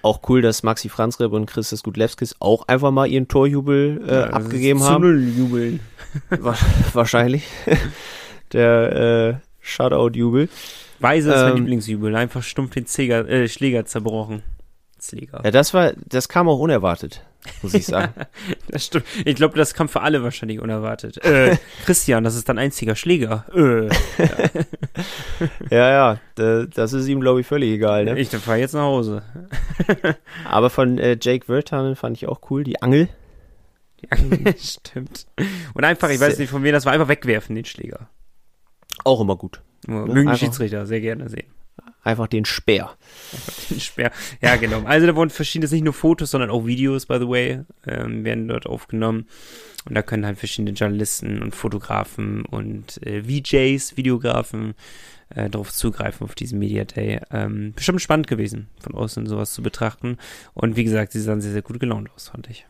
Auch cool, dass Maxi Franzreb und Christus Gudlewskis auch einfach mal ihren Torjubel äh, Ja, abgegeben haben. Jubeln. Wa- Wahrscheinlich. Der äh, Shutout-Jubel. Weise ist mein Ähm, Lieblingsjubel. Einfach stumpf den Zeger, äh, Schläger zerbrochen. Rechtsliga. Ja, das war, das kam auch unerwartet, muss ich sagen. das stimmt. Ich glaube, das kam für alle wahrscheinlich unerwartet. Äh, Christian, das ist dein einziger Schläger. Äh. ja, ja, das ist ihm, glaube ich, völlig egal. Ne? Ich fahre jetzt nach Hause. Aber von äh, Jake Wirtanen fand ich auch cool, die Angel. Die Angel, stimmt. Und einfach, ich weiß nicht von wem, das war einfach wegwerfen, den Schläger. Auch immer gut. Mögen die Schiedsrichter sehr gerne sehen. Einfach den Speer. Den Speer. Ja, genau. Also da wurden verschiedene, nicht nur Fotos, sondern auch Videos, by the way, ähm, werden dort aufgenommen. Und da können halt verschiedene Journalisten und Fotografen und äh, VJs, Videografen, äh, darauf zugreifen auf diesen Media Day. Ähm, bestimmt spannend gewesen, von außen sowas zu betrachten. Und wie gesagt, sie sahen sehr, sehr gut gelaunt aus, fand ich.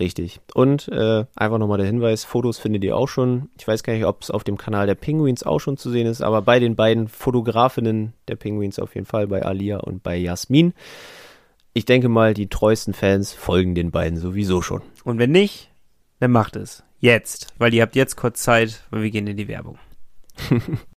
Richtig. Und äh, einfach nochmal der Hinweis, Fotos findet ihr auch schon. Ich weiß gar nicht, ob es auf dem Kanal der Penguins auch schon zu sehen ist, aber bei den beiden Fotografinnen der Penguins auf jeden Fall, bei Alia und bei Jasmin. Ich denke mal, die treuesten Fans folgen den beiden sowieso schon. Und wenn nicht, dann macht es. Jetzt. Weil ihr habt jetzt kurz Zeit, weil wir gehen in die Werbung.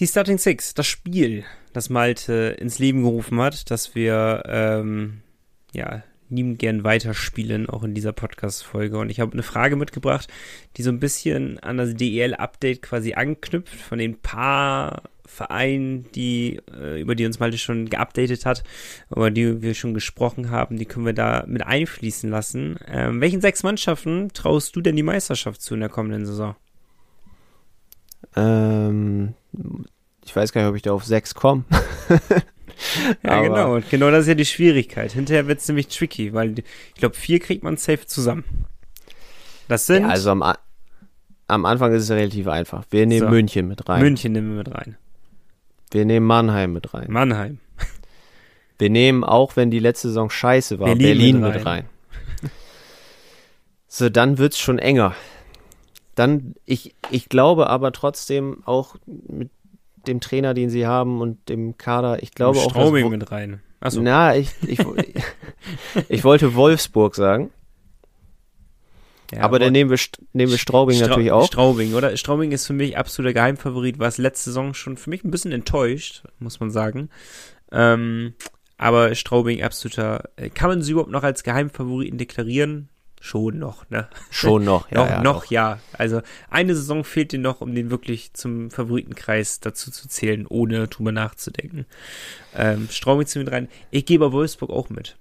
Die Starting Six, das Spiel, das Malte ins Leben gerufen hat, dass wir ähm, ja liebend gern weiterspielen, auch in dieser Podcast-Folge. Und ich habe eine Frage mitgebracht, die so ein bisschen an das DEL-Update quasi anknüpft, von den paar Vereinen, die, äh, über die uns Malte schon geupdatet hat, über die wir schon gesprochen haben, die können wir da mit einfließen lassen. Ähm, welchen sechs Mannschaften traust du denn die Meisterschaft zu in der kommenden Saison? Ähm, ich weiß gar nicht, ob ich da auf sechs komme. ja, Aber genau. Und genau das ist ja die Schwierigkeit. Hinterher wird es nämlich tricky, weil ich glaube, vier kriegt man safe zusammen. Das sind. Ja, also am, am Anfang ist es relativ einfach. Wir nehmen so. München mit rein. München nehmen wir mit rein. Wir nehmen Mannheim mit rein. Mannheim. Wir nehmen, auch wenn die letzte Saison scheiße war, Berlin, Berlin mit, rein. mit rein. So, dann wird's schon enger. Dann, ich, ich glaube aber trotzdem auch mit dem Trainer, den sie haben und dem Kader, ich glaube auch. Straubing mit rein. Achso. Na, ich, ich, ich wollte Wolfsburg sagen. Ja, aber dann nehmen wir, nehmen wir Straubing Stra natürlich auch. Straubing, oder? Straubing ist für mich absoluter Geheimfavorit, war es letzte Saison schon für mich ein bisschen enttäuscht, muss man sagen. Ähm, aber Straubing absoluter, äh, kann man sie überhaupt noch als Geheimfavoriten deklarieren? Schon noch, ne? Schon noch, ja. noch, ja, noch, ja. Also eine Saison fehlt dir noch, um den wirklich zum Favoritenkreis dazu zu zählen, ohne drüber nachzudenken. Ähm, Straubing zu mit rein. Ich gebe Wolfsburg auch mit.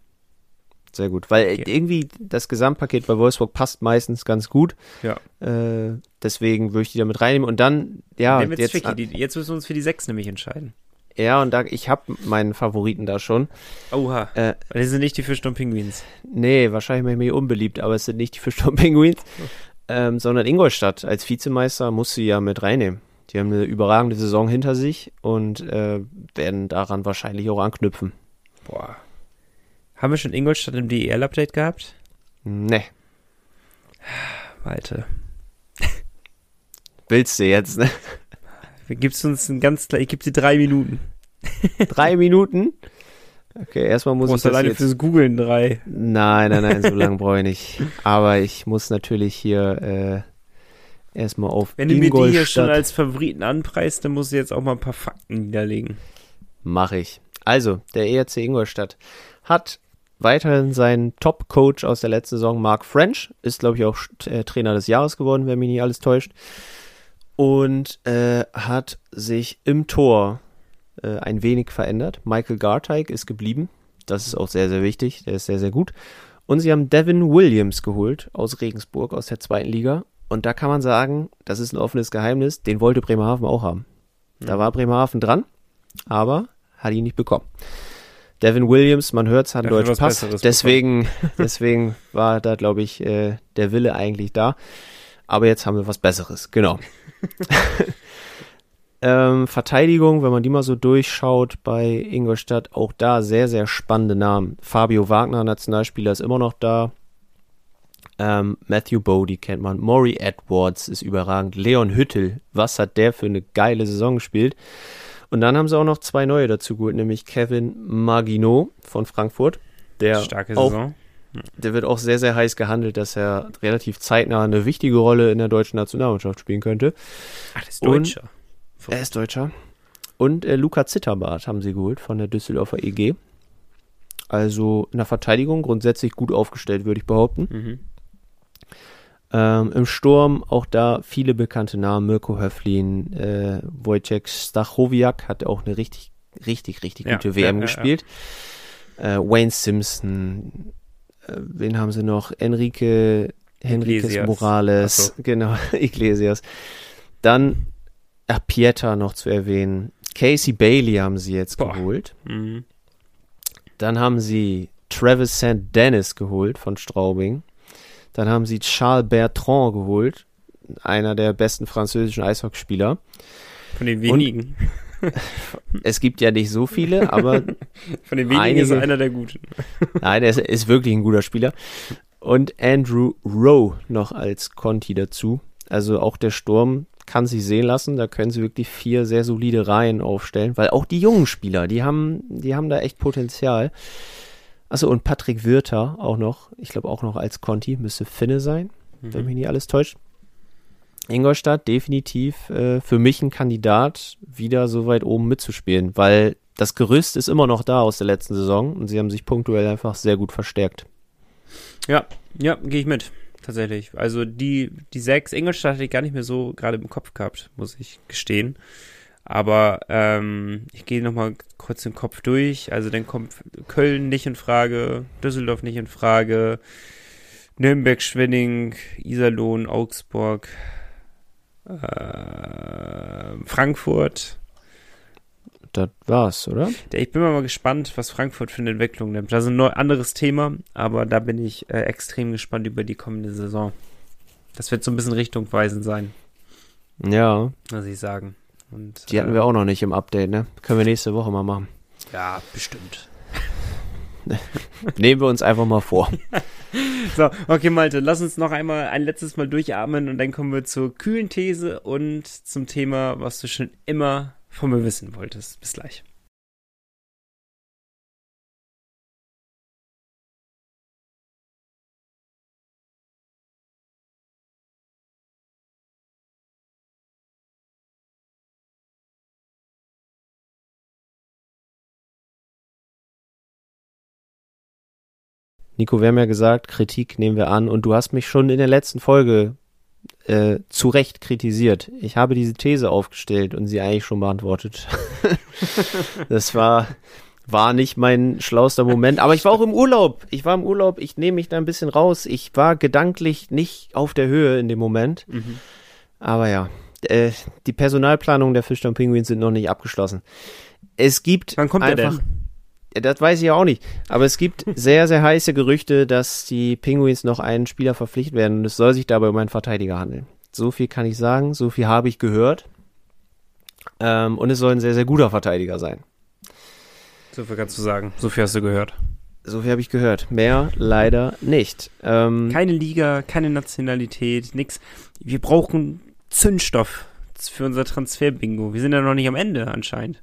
Sehr gut, weil okay. irgendwie das Gesamtpaket bei Wolfsburg passt meistens ganz gut. Ja. Äh, deswegen würde ich die da mit reinnehmen. Und dann, ja. Jetzt, jetzt müssen wir uns für die sechs nämlich entscheiden. Ja, und da, ich habe meinen Favoriten da schon. Oha. Äh, das sind nicht die Fischsturm-Pinguins. Nee, wahrscheinlich bin ich mir unbeliebt, aber es sind nicht die Fischsturm-Pinguins, oh. ähm, sondern Ingolstadt als Vizemeister muss sie ja mit reinnehmen. Die haben eine überragende Saison hinter sich und äh, werden daran wahrscheinlich auch anknüpfen. Boah. Haben wir schon Ingolstadt im DEL-Update gehabt? Nee. Malte. Willst du jetzt, ne? Gibst uns ein ganz klar, ich gebe dir drei Minuten. drei Minuten? Okay, erstmal muss ich. Du alleine jetzt... fürs Googlen drei. Nein, nein, nein, so lange brauche ich nicht. Aber ich muss natürlich hier äh, erstmal auf. Wenn du mir die hier schon als Favoriten anpreist, dann musst du jetzt auch mal ein paar Fakten niederlegen. Mache ich. Also, der ERC Ingolstadt hat weiterhin seinen Top-Coach aus der letzten Saison, Mark French, ist, glaube ich, auch äh, Trainer des Jahres geworden, wenn mich nicht alles täuscht und äh, hat sich im Tor äh, ein wenig verändert. Michael Garteig ist geblieben. Das ist auch sehr, sehr wichtig. Der ist sehr, sehr gut. Und sie haben Devin Williams geholt aus Regensburg, aus der zweiten Liga. Und da kann man sagen, das ist ein offenes Geheimnis, den wollte Bremerhaven auch haben. Da hm. war Bremerhaven dran, aber hat ihn nicht bekommen. Devin Williams, man hört es, hat einen deutschen Pass. Deswegen, deswegen war da, glaube ich, äh, der Wille eigentlich da. Aber jetzt haben wir was Besseres, genau. ähm, Verteidigung, wenn man die mal so durchschaut bei Ingolstadt, auch da sehr, sehr spannende Namen. Fabio Wagner, Nationalspieler, ist immer noch da. Ähm, Matthew Bodie kennt man. Maury Edwards ist überragend. Leon Hüttel, was hat der für eine geile Saison gespielt? Und dann haben sie auch noch zwei neue dazu geholt, nämlich Kevin Maginot von Frankfurt. Der Starke auch, Saison. Der wird auch sehr, sehr heiß gehandelt, dass er relativ zeitnah eine wichtige Rolle in der deutschen Nationalmannschaft spielen könnte. Ach, das ist Deutscher. Und, er ist Deutscher. Und äh, Luca Zitterbart haben sie geholt von der Düsseldorfer EG. Also in der Verteidigung grundsätzlich gut aufgestellt, würde ich behaupten. Mhm. Ähm, Im Sturm auch da viele bekannte Namen. Mirko Höflin, äh, Wojciech Stachowiak hat auch eine richtig, richtig, richtig Ja, gute ja, WM ja, gespielt. Äh, Wayne Simpson, wen haben sie noch? Enrique Henriquez Iglesias. Morales, so. genau, Iglesias. Dann ach, Pieta noch zu erwähnen. Casey Bailey haben sie jetzt Boah. geholt. Mhm. Dann haben sie Travis St. Dennis geholt von Straubing. Dann haben sie Charles Bertrand geholt, einer der besten französischen Eishockeyspieler. Von den wenigen. Es gibt ja nicht so viele, aber Von den wenigen einige- ist er einer der Guten. nein, er ist, ist wirklich ein guter Spieler. Und Andrew Rowe noch als Conti dazu. Also auch der Sturm kann sich sehen lassen. Da können sie wirklich vier sehr solide Reihen aufstellen, weil auch die jungen Spieler, die haben, die haben da echt Potenzial. Achso, und Patrick Wirter auch noch. Ich glaube auch noch als Conti. Müsste Finne sein, wenn mich nicht alles täuscht. Ingolstadt definitiv äh, für mich ein Kandidat, wieder so weit oben mitzuspielen, weil das Gerüst ist immer noch da aus der letzten Saison und sie haben sich punktuell einfach sehr gut verstärkt. Ja, ja, gehe ich mit. Tatsächlich. Also die, die sechs, Ingolstadt hatte ich gar nicht mehr so gerade im Kopf gehabt, muss ich gestehen. Aber ähm, ich gehe nochmal kurz den Kopf durch. Also dann kommt Köln nicht in Frage, Düsseldorf nicht in Frage, Nürnberg, Schwenning, Iserlohn, Augsburg, äh, Frankfurt. Das war's, oder? Ich bin mal gespannt, was Frankfurt für eine Entwicklung nimmt. Das ist ein anderes Thema, aber da bin ich äh, extrem gespannt über die kommende Saison. Das wird so ein bisschen richtungweisend sein, Ja, muss ich sagen. Und, die hatten wir auch noch nicht im Update, ne? Können wir nächste Woche mal machen. Ja, bestimmt. Nehmen wir uns einfach mal vor. So, okay, Malte, lass uns noch einmal ein letztes Mal durchatmen und dann kommen wir zur kühlen These und zum Thema, was du schon immer von mir wissen wolltest. Bis gleich. Nico, wir haben ja gesagt, Kritik nehmen wir an und du hast mich schon in der letzten Folge äh, zu Recht kritisiert. Ich habe diese These aufgestellt und sie eigentlich schon beantwortet. das war, war nicht mein schlauster Moment, aber ich war auch im Urlaub. Ich war im Urlaub, ich nehme mich da ein bisschen raus. Ich war gedanklich nicht auf der Höhe in dem Moment. Mhm. Aber ja, äh, die Personalplanung der Fischtown Penguins sind noch nicht abgeschlossen. Es gibt Wann kommt er einfach, denn? Ja, Das weiß ich ja auch nicht. Aber es gibt sehr, sehr heiße Gerüchte, dass die Penguins noch einen Spieler verpflichtet werden und es soll sich dabei um einen Verteidiger handeln. So viel kann ich sagen, so viel habe ich gehört. Ähm, und es soll ein sehr, sehr guter Verteidiger sein. So viel kannst du sagen. So viel hast du gehört. So viel habe ich gehört. Mehr leider nicht. Ähm, Keine Liga, keine Nationalität, nix. Wir brauchen Zündstoff für unser Transfer-Bingo. Wir sind ja noch nicht am Ende anscheinend.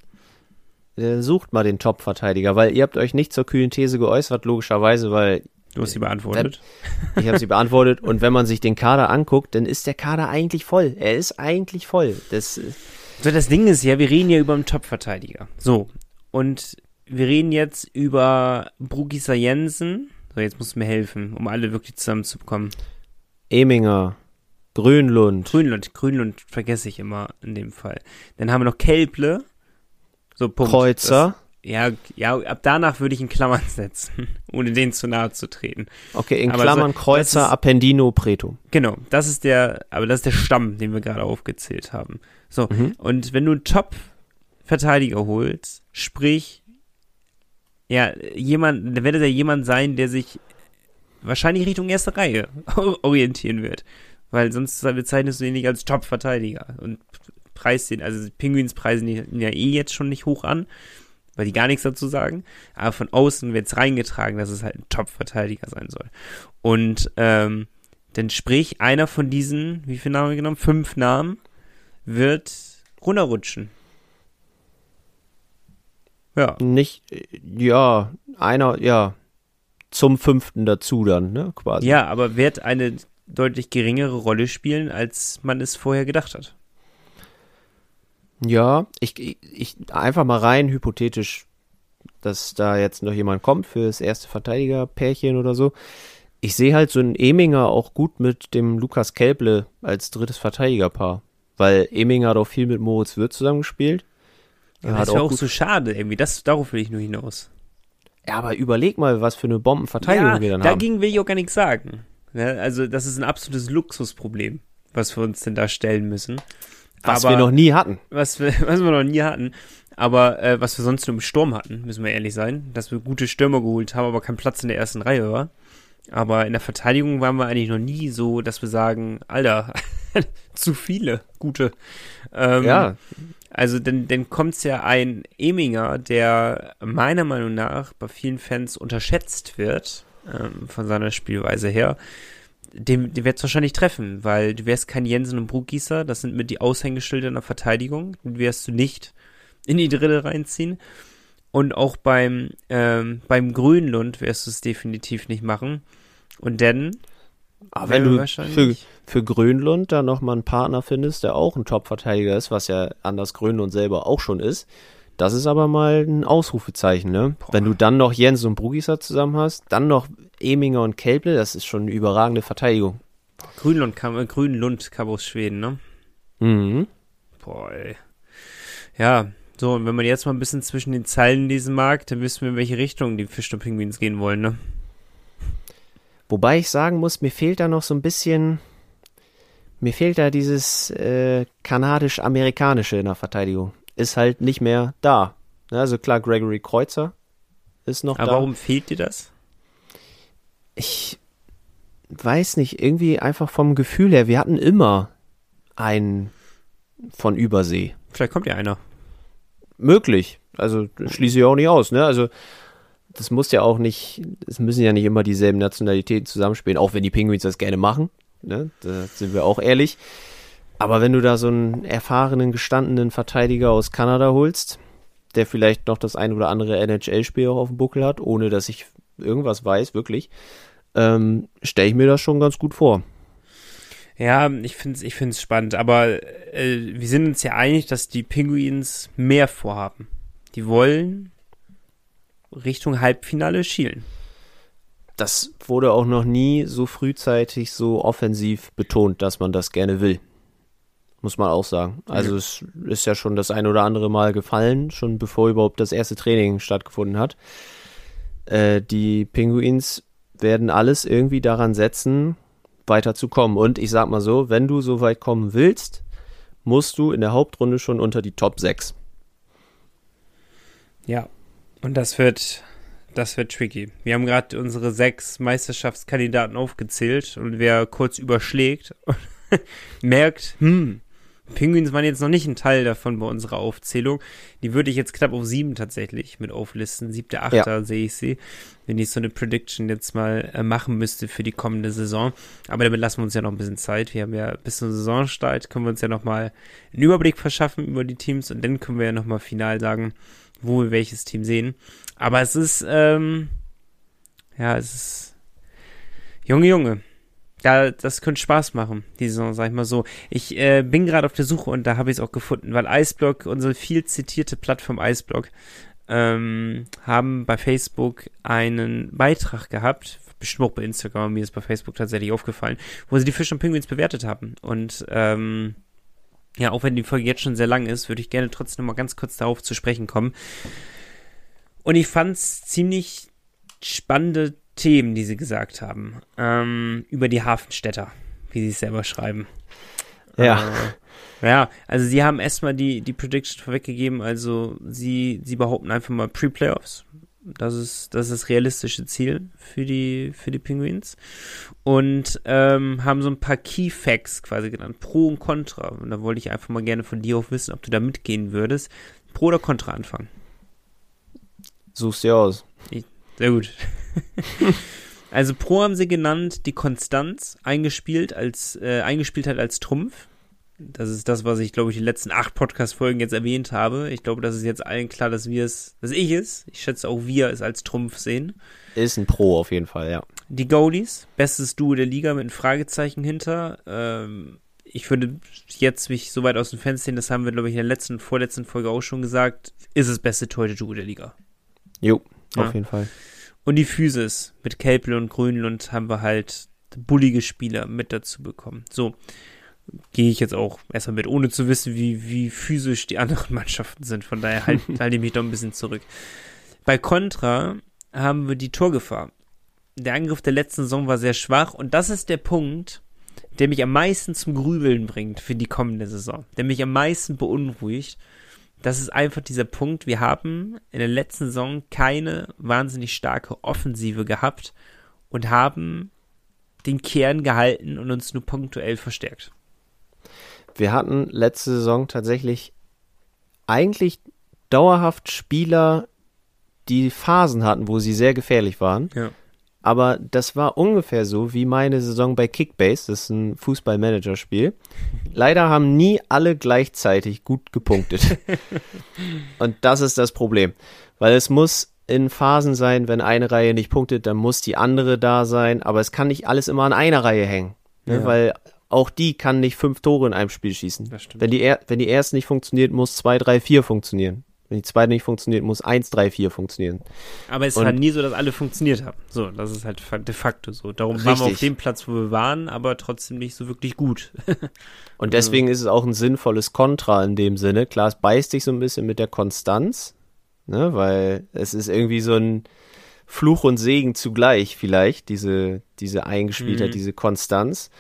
Äh, sucht mal den Top-Verteidiger, weil ihr habt euch nicht zur kühlen These geäußert, logischerweise, weil Du hast sie beantwortet. ich habe sie beantwortet. Und wenn man sich den Kader anguckt, dann ist der Kader eigentlich voll. Er ist eigentlich voll. Das, äh, So, das Ding ist ja, wir reden ja über einen Top-Verteidiger. So. Und wir reden jetzt über Brugisa Jensen. So, jetzt musst du mir helfen, um alle wirklich zusammenzubekommen. Eminger, Grönlund, Grünlund, Grünlund vergesse ich immer in dem Fall. Dann haben wir noch Kelble. So, Punkt. Kreuzer. Das, ja, ja, ab danach würde ich in Klammern setzen, ohne denen zu nahe zu treten. Okay, in Aber Klammern so- Kreuzer, ist- Appendino, Preto. Genau, das ist der, aber das ist der Stamm, den wir gerade aufgezählt haben. So, Mhm. und wenn du einen Top-Verteidiger holst, sprich, ja, jemand, dann wird es ja jemand sein, der sich wahrscheinlich Richtung erste Reihe orientieren wird. Weil sonst bezeichnest du ihn nicht als Top-Verteidiger und preist den, also die Penguins preisen ihn ja eh jetzt schon nicht hoch an, weil die gar nichts dazu sagen. Aber von außen wird es reingetragen, dass es halt ein Top-Verteidiger sein soll. Und ähm, Denn sprich, einer von diesen, wie viele Namen genommen? Fünf Namen wird runterrutschen. Ja. Nicht, ja, einer, ja, zum fünften dazu dann, ne, quasi. Ja, aber wird eine deutlich geringere Rolle spielen, als man es vorher gedacht hat. Ja, ich, ich einfach mal rein hypothetisch, dass da jetzt noch jemand kommt für das erste Verteidigerpärchen oder so. Ich sehe halt so einen Eminger auch gut mit dem Lukas Kelble als drittes Verteidigerpaar, weil Eminger hat auch viel mit Moritz Wirth zusammengespielt. Ja, das ist ja auch, auch so schade irgendwie, das, darauf will ich nur hinaus. Ja, aber überleg mal, was für eine Bombenverteidigung ja, wir dann haben. Dagegen will ich auch gar nichts sagen. Ja, also, das ist ein absolutes Luxusproblem, was wir uns denn da stellen müssen. Was aber, wir noch nie hatten. Was wir, was wir noch nie hatten. Aber äh, was wir sonst nur im Sturm hatten, müssen wir ehrlich sein. Dass wir gute Stürmer geholt haben, aber kein Platz in der ersten Reihe war. Aber in der Verteidigung waren wir eigentlich noch nie so, dass wir sagen, Alter, zu viele gute. Ähm, ja. Also dann, dann kommt ja ein Eminger, der meiner Meinung nach bei vielen Fans unterschätzt wird, ähm, von seiner Spielweise her. Dem, dem wird es wahrscheinlich treffen, weil du wärst kein Jensen und Bruggießer, das sind mit die Aushängeschilder in der Verteidigung, den wirst du nicht in die Dritte reinziehen. Und auch beim, ähm, beim Grünlund wirst du es definitiv nicht machen. Und dann. Aber wenn du für, für Grönlund da nochmal einen Partner findest, der auch ein Top-Verteidiger ist, was ja anders Grönlund selber auch schon ist, das ist aber mal ein Ausrufezeichen, ne? Boah. Wenn du dann noch Jens und Brugisa zusammen hast, dann noch Eminger und Kelble, das ist schon eine überragende Verteidigung. Grünlund kam, äh, Grünlund kam aus Schweden, ne? Mhm. Boah, ey. Ja, so, und wenn man jetzt mal ein bisschen zwischen den Zeilen lesen mag, dann wissen wir, in welche Richtung die Fisch und Pinguins gehen wollen, ne? Wobei ich sagen muss, mir fehlt da noch so ein bisschen, mir fehlt da dieses äh, kanadisch-amerikanische in der Verteidigung. Ist halt nicht mehr da. Also klar, Gregory Kreuzer ist noch Aber da. Aber warum fehlt dir das? Ich weiß nicht, irgendwie einfach vom Gefühl her, wir hatten immer einen von Übersee. Vielleicht kommt ja einer. Möglich. Also schließe ich auch nicht aus, ne? Also das muss ja auch nicht, es müssen ja nicht immer dieselben Nationalitäten zusammenspielen, auch wenn die Penguins das gerne machen. Ne? Da sind wir auch ehrlich. Aber wenn du da so einen erfahrenen, gestandenen Verteidiger aus Kanada holst, der vielleicht noch das ein oder andere NHL-Spiel auch auf dem Buckel hat, ohne dass ich irgendwas weiß, wirklich, ähm, stelle ich mir das schon ganz gut vor. Ja, ich finde es ich find's spannend, aber äh, wir sind uns ja einig, dass die Penguins mehr vorhaben. Die wollen Richtung Halbfinale schielen. Das wurde auch noch nie so frühzeitig so offensiv betont, dass man das gerne will. Muss man auch sagen. Also ja. es ist ja schon das ein oder andere Mal gefallen, schon bevor überhaupt das erste Training stattgefunden hat. Äh, die Pinguins werden alles irgendwie daran setzen, weiterzukommen. Und ich sag mal so, wenn du so weit kommen willst, musst du in der Hauptrunde schon unter die Top 6. Ja, und das wird, das wird tricky. Wir haben gerade unsere sechs Meisterschaftskandidaten aufgezählt und wer kurz überschlägt merkt, hm, Penguins waren jetzt noch nicht ein Teil davon bei unserer Aufzählung. Die würde ich jetzt knapp auf sieben tatsächlich mit auflisten. Siebter, achter ja. sehe ich sie, wenn ich so eine Prediction jetzt mal äh, machen müsste für die kommende Saison. Aber damit lassen wir uns ja noch ein bisschen Zeit. Wir haben ja bis zum Saisonstart, können wir uns ja noch mal einen Überblick verschaffen über die Teams und dann können wir ja noch mal final sagen, wo wir welches Team sehen. Aber es ist, ähm, ja, es ist, Junge, Junge. Ja, das könnte Spaß machen, die Saison, sag ich mal so. Ich äh, bin gerade auf der Suche und da habe ich es auch gefunden, weil Iceblock, unsere viel zitierte Plattform Iceblock, ähm, haben bei Facebook einen Beitrag gehabt, bestimmt auch bei Instagram, mir ist bei Facebook tatsächlich aufgefallen, wo sie die Fisch und Penguins bewertet haben. Und ähm, ja, auch wenn die Folge jetzt schon sehr lang ist, würde ich gerne trotzdem noch mal ganz kurz darauf zu sprechen kommen. Und ich fand es ziemlich spannende Themen, die sie gesagt haben. Ähm, über die Hafenstädter, wie sie es selber schreiben. Ja. Äh, ja, also sie haben erstmal die, die Prediction vorweggegeben, also sie, sie behaupten einfach mal Pre-Playoffs. Das ist, das ist das realistische Ziel für die, für die Penguins. Und ähm, haben so ein paar Key Facts quasi genannt. Pro und Contra. Und da wollte ich einfach mal gerne von dir auch wissen, ob du da mitgehen würdest. Pro oder Contra anfangen? Such's dir aus. Ich, sehr gut. Also Pro haben sie genannt die Konstanz eingespielt als äh, eingespielt hat als Trumpf. Das ist das, was ich glaube ich die letzten acht Podcast-Folgen jetzt erwähnt habe. Ich glaube, das ist jetzt allen klar, dass wir es, dass ich es, ich schätze auch wir es als Trumpf sehen. Ist ein Pro auf jeden Fall, ja. Die Goalies, bestes Duo der Liga mit einem Fragezeichen hinter. Ähm, ich würde jetzt mich so weit aus dem Fenster sehen, das haben wir, glaube ich, in der letzten, vorletzten Folge auch schon gesagt, ist das beste Torhüter-Duo der Liga. Jo, Ja. auf jeden Fall. Und die Physis mit Kelpel und Grünlund haben wir halt bullige Spieler mit dazu bekommen. So, gehe ich jetzt auch erstmal mit, ohne zu wissen, wie, wie physisch die anderen Mannschaften sind. Von daher halt, halte ich mich doch ein bisschen zurück. Bei Contra haben wir die Torgefahr. Der Angriff der letzten Saison war sehr schwach und das ist der Punkt, der mich am meisten zum Grübeln bringt für die kommende Saison. Der mich am meisten beunruhigt. Das ist einfach dieser Punkt. Wir haben in der letzten Saison keine wahnsinnig starke Offensive gehabt und haben den Kern gehalten und uns nur punktuell verstärkt. Wir hatten letzte Saison tatsächlich eigentlich dauerhaft Spieler, die Phasen hatten, wo sie sehr gefährlich waren. Ja. Aber das war ungefähr so wie meine Saison bei Kickbase, das ist ein Fußball-Manager-Spiel. Leider haben nie alle gleichzeitig gut gepunktet. Und das ist das Problem. Weil es muss in Phasen sein, wenn eine Reihe nicht punktet, dann muss die andere da sein. Aber es kann nicht alles immer an einer Reihe hängen. Ne? Ja. Weil auch die kann nicht fünf Tore in einem Spiel schießen. Wenn die, wenn die erste nicht funktioniert, muss zwei, drei, vier funktionieren. Wenn die zweite nicht funktioniert, muss eins, drei, vier funktionieren. Aber es Und- war nie so, dass alle funktioniert haben. So, das ist halt de facto so. Darum waren wir auf Richtig. dem Platz, wo wir waren, aber trotzdem nicht so wirklich gut. Und deswegen ist es auch ein sinnvolles Kontra in dem Sinne. Klar, es beißt sich so ein bisschen mit der Konstanz, ne, weil es ist irgendwie so ein Fluch und Segen zugleich vielleicht, diese, diese Eingespieltheit, Mhm. diese Konstanz.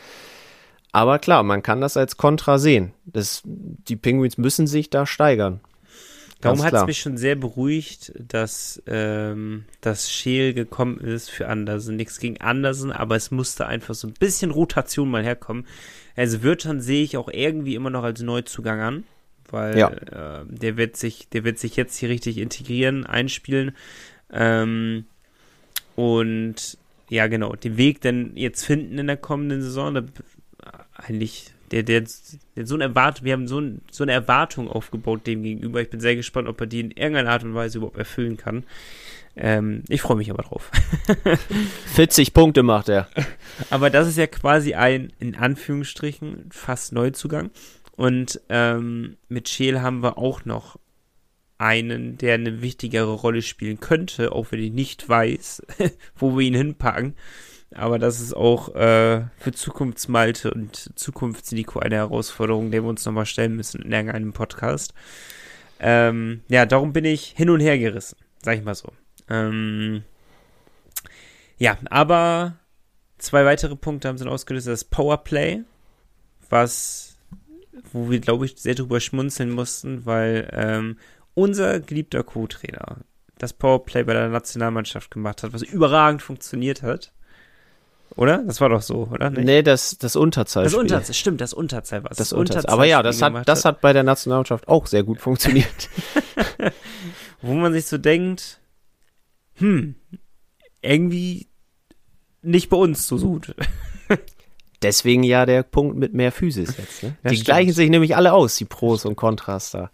Aber klar, man kann das als Kontra sehen. Das, die Penguins müssen sich da steigern. Darum hat es mich schon sehr beruhigt, dass ähm, das Scheel gekommen ist für Andersen. Nichts gegen Andersen, aber es musste einfach so ein bisschen Rotation mal herkommen. Also Wirtschan sehe ich auch irgendwie immer noch als Neuzugang an, weil Ja. äh, der wird sich, der wird sich jetzt hier richtig integrieren, einspielen. Ähm, und ja, genau, den Weg dann jetzt finden in der kommenden Saison, da, eigentlich, der, der, der so eine Erwartung, wir haben so, ein, so eine Erwartung aufgebaut dem gegenüber. Ich bin sehr gespannt, ob er die in irgendeiner Art und Weise überhaupt erfüllen kann. Ähm, ich freue mich aber drauf. 40 Punkte macht er. Aber das ist ja quasi ein, in Anführungsstrichen, fast Neuzugang. Und ähm, mit Scheel haben wir auch noch einen, der eine wichtigere Rolle spielen könnte, auch wenn ich nicht weiß, wo wir ihn hinpacken. Aber das ist auch äh, für Zukunftsmalte und Zukunftsnico eine Herausforderung, der wir uns nochmal stellen müssen in irgendeinem Podcast. Ähm, ja, darum bin ich hin und her gerissen, sag ich mal so. Ähm, ja, aber zwei weitere Punkte haben sie ausgelöst. Das Powerplay, was, wo wir, glaube ich, sehr drüber schmunzeln mussten, weil ähm, unser geliebter Co-Trainer das Powerplay bei der Nationalmannschaft gemacht hat, was überragend funktioniert hat. Oder? Das war doch so, oder? Nee. Nee, das, das Unterzahl. Das Unterzahl, stimmt, das Unterzahl war es. Das Unterzahl. Aber ja, das hat, das hat bei der Nationalmannschaft auch sehr gut funktioniert. Wo man sich so denkt, hm, irgendwie nicht bei uns so gut. Deswegen ja der Punkt mit mehr Physis jetzt. Ne? Die stimmt. gleichen sich nämlich alle aus, die Pros und Kontras da.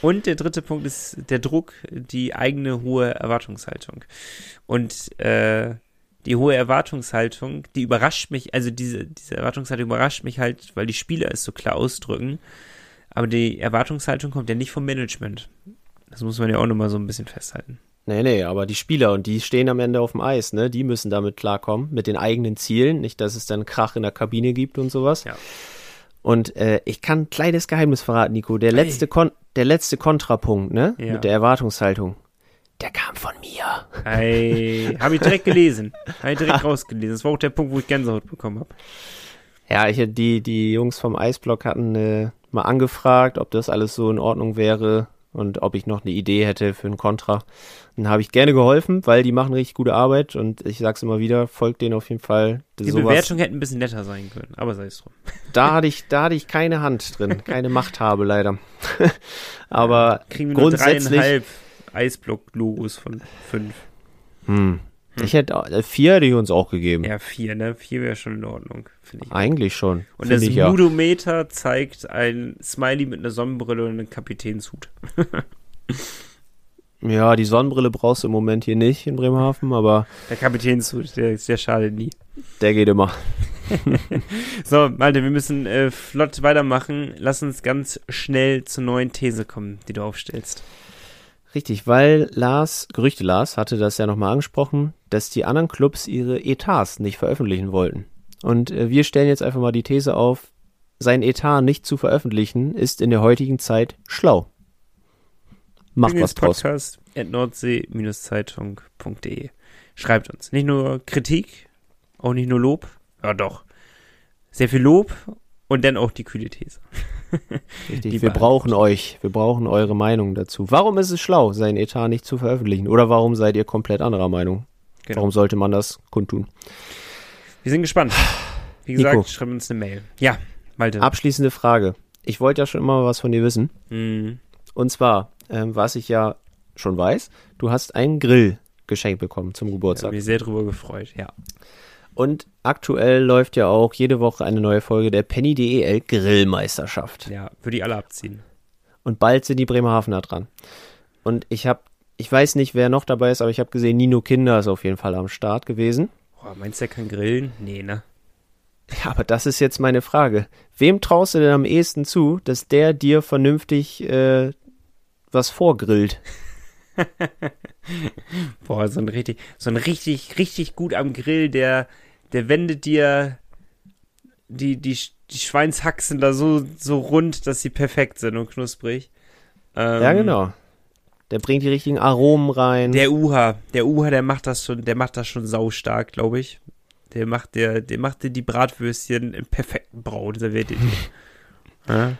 Und der dritte Punkt ist der Druck, die eigene hohe Erwartungshaltung. Und äh, die hohe Erwartungshaltung, die überrascht mich, also diese, diese Erwartungshaltung überrascht mich halt, weil die Spieler es so klar ausdrücken. Aber die Erwartungshaltung kommt ja nicht vom Management. Das muss man ja auch nochmal so ein bisschen festhalten. Nee, nee, aber die Spieler und die stehen am Ende auf dem Eis, ne? Die müssen damit klarkommen, mit den eigenen Zielen. Nicht, dass es dann Krach in der Kabine gibt und sowas. Ja. Und äh, ich kann ein kleines Geheimnis verraten, Nico. Der letzte, Kon der letzte Kontrapunkt, ne? Ja. Mit der Erwartungshaltung. Der kam von mir. Hey, habe ich direkt gelesen. Habe ich direkt rausgelesen. Das war auch der Punkt, wo ich Gänsehaut bekommen habe. Ja, ich, die, die Jungs vom Eisblock hatten äh, mal angefragt, ob das alles so in Ordnung wäre und ob ich noch eine Idee hätte für ein Kontra. Dann habe ich gerne geholfen, weil die machen richtig gute Arbeit und ich sag's immer wieder, folgt denen auf jeden Fall. Die Sowas- Bewertung hätte ein bisschen netter sein können, aber sei es drum. Da hatte ich, da hatte ich keine Hand drin, keine Machthabe leider. Aber Kriegen wir nur grundsätzlich, dreieinhalb Eisblock-Logos von fünf. hm, Hm. Ich hätte äh, vier hätte ich uns auch gegeben. Ja, vier, ne? Vier wäre schon in Ordnung, finde ich. Eigentlich auch. schon. Und das Ludometer ja. zeigt ein Smiley mit einer Sonnenbrille und einem Kapitänshut. ja, die Sonnenbrille brauchst du im Moment hier nicht in Bremerhaven, aber. Der Kapitänshut, der, der schadet nie. Der geht immer. so, Malte, wir müssen äh, flott weitermachen. Lass uns ganz schnell zur neuen These kommen, die du aufstellst. Richtig, weil Lars, Gerüchte Lars, hatte das ja nochmal angesprochen, dass die anderen Clubs ihre Etats nicht veröffentlichen wollten. Und äh, wir stellen jetzt einfach mal die These auf, sein Etat nicht zu veröffentlichen, ist in der heutigen Zeit schlau. Macht was draus. Podcast at nordsee-zeitung.de Schreibt uns. Nicht nur Kritik, auch nicht nur Lob, ja doch. Sehr viel Lob und dann auch die kühle These. Richtig, wir brauchen euch. Wir brauchen eure Meinung dazu. Warum ist es schlau, sein Etat nicht zu veröffentlichen? Oder warum seid ihr komplett anderer Meinung? Genau. Warum sollte man das kundtun? Wir sind gespannt. Wie gesagt, Nico. schreibt uns eine Mail. Ja, Malte. Abschließende Frage. Ich wollte ja schon immer was von dir wissen. Mhm. Und zwar, ähm, was ich ja schon weiß, du hast einen Grill geschenkt bekommen zum Geburtstag. Ich habe mich sehr drüber gefreut, ja. Und aktuell läuft ja auch jede Woche eine neue Folge der Penny DEL Grillmeisterschaft. Ja, würde ich alle abziehen. Und bald sind die Bremerhavener dran. Und ich habe, ich weiß nicht, wer noch dabei ist, aber ich habe gesehen, Nino Kinder ist auf jeden Fall am Start gewesen. Boah, meinst du, der kann grillen? Nee, ne? Ja, aber das ist jetzt meine Frage. Wem traust du denn am ehesten zu, dass der dir vernünftig äh, was vorgrillt? Boah, so ein richtig, so ein richtig, richtig gut am Grill, der der wendet dir die, die, die Schweinshaxen da so, so rund, dass sie perfekt sind und knusprig. Ähm, ja, genau. Der bringt die richtigen Aromen rein. Der Uha, der Uha, der macht das schon, der macht das schon saustark, glaube ich. Der macht der, der macht dir die Bratwürstchen im perfekten Braun, serviert dir ja?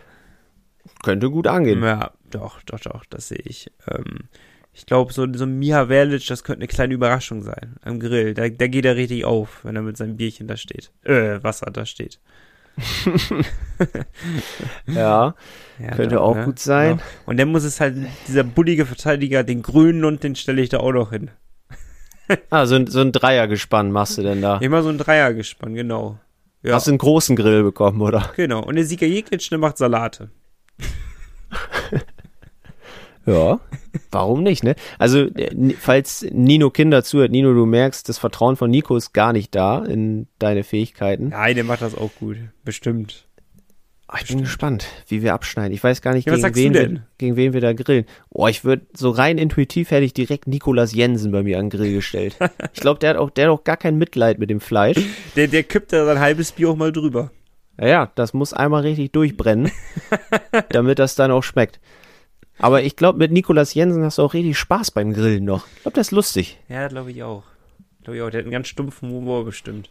Könnte gut angehen. Ja, doch, doch, doch, das sehe ich. Ähm, ich glaube, so, so ein Miha Verlic, das könnte eine kleine Überraschung sein. Am Grill. Da, da geht er richtig auf, wenn er mit seinem Bierchen da steht. Äh, Wasser da steht. ja, ja, könnte doch, auch ne? gut sein. Genau. Und dann muss es halt, dieser bullige Verteidiger, den grünen und den stelle ich da auch noch hin. ah, so ein, so ein Dreiergespann machst du denn da? Immer so ein Dreiergespann, genau. Ja. Hast du einen großen Grill bekommen, oder? Genau. Und der Sieger Jeklitsch, der macht Salate. Ja, warum nicht, ne? Also, äh, falls Nino Kinder zuhört, Nino, du merkst, das Vertrauen von Nico ist gar nicht da in deine Fähigkeiten. Nein, der macht das auch gut. Bestimmt. Oh, ich Bestimmt. bin gespannt, wie wir abschneiden. Ich weiß gar nicht, ja, gegen, wen wir, gegen wen wir da grillen. Oh, ich würde so rein intuitiv hätte ich direkt Nikolas Jensen bei mir an den Grill gestellt. ich glaube, der hat auch, der hat auch gar kein Mitleid mit dem Fleisch. Der, der kippt da sein halbes Bier auch mal drüber. Ja, das muss einmal richtig durchbrennen, damit das dann auch schmeckt. Aber ich glaube, mit Nikolas Jensen hast du auch richtig Spaß beim Grillen noch. Ich glaube, das ist lustig. Ja, glaube ich auch. Glaube ich auch. Der hat einen ganz stumpfen Humor bestimmt.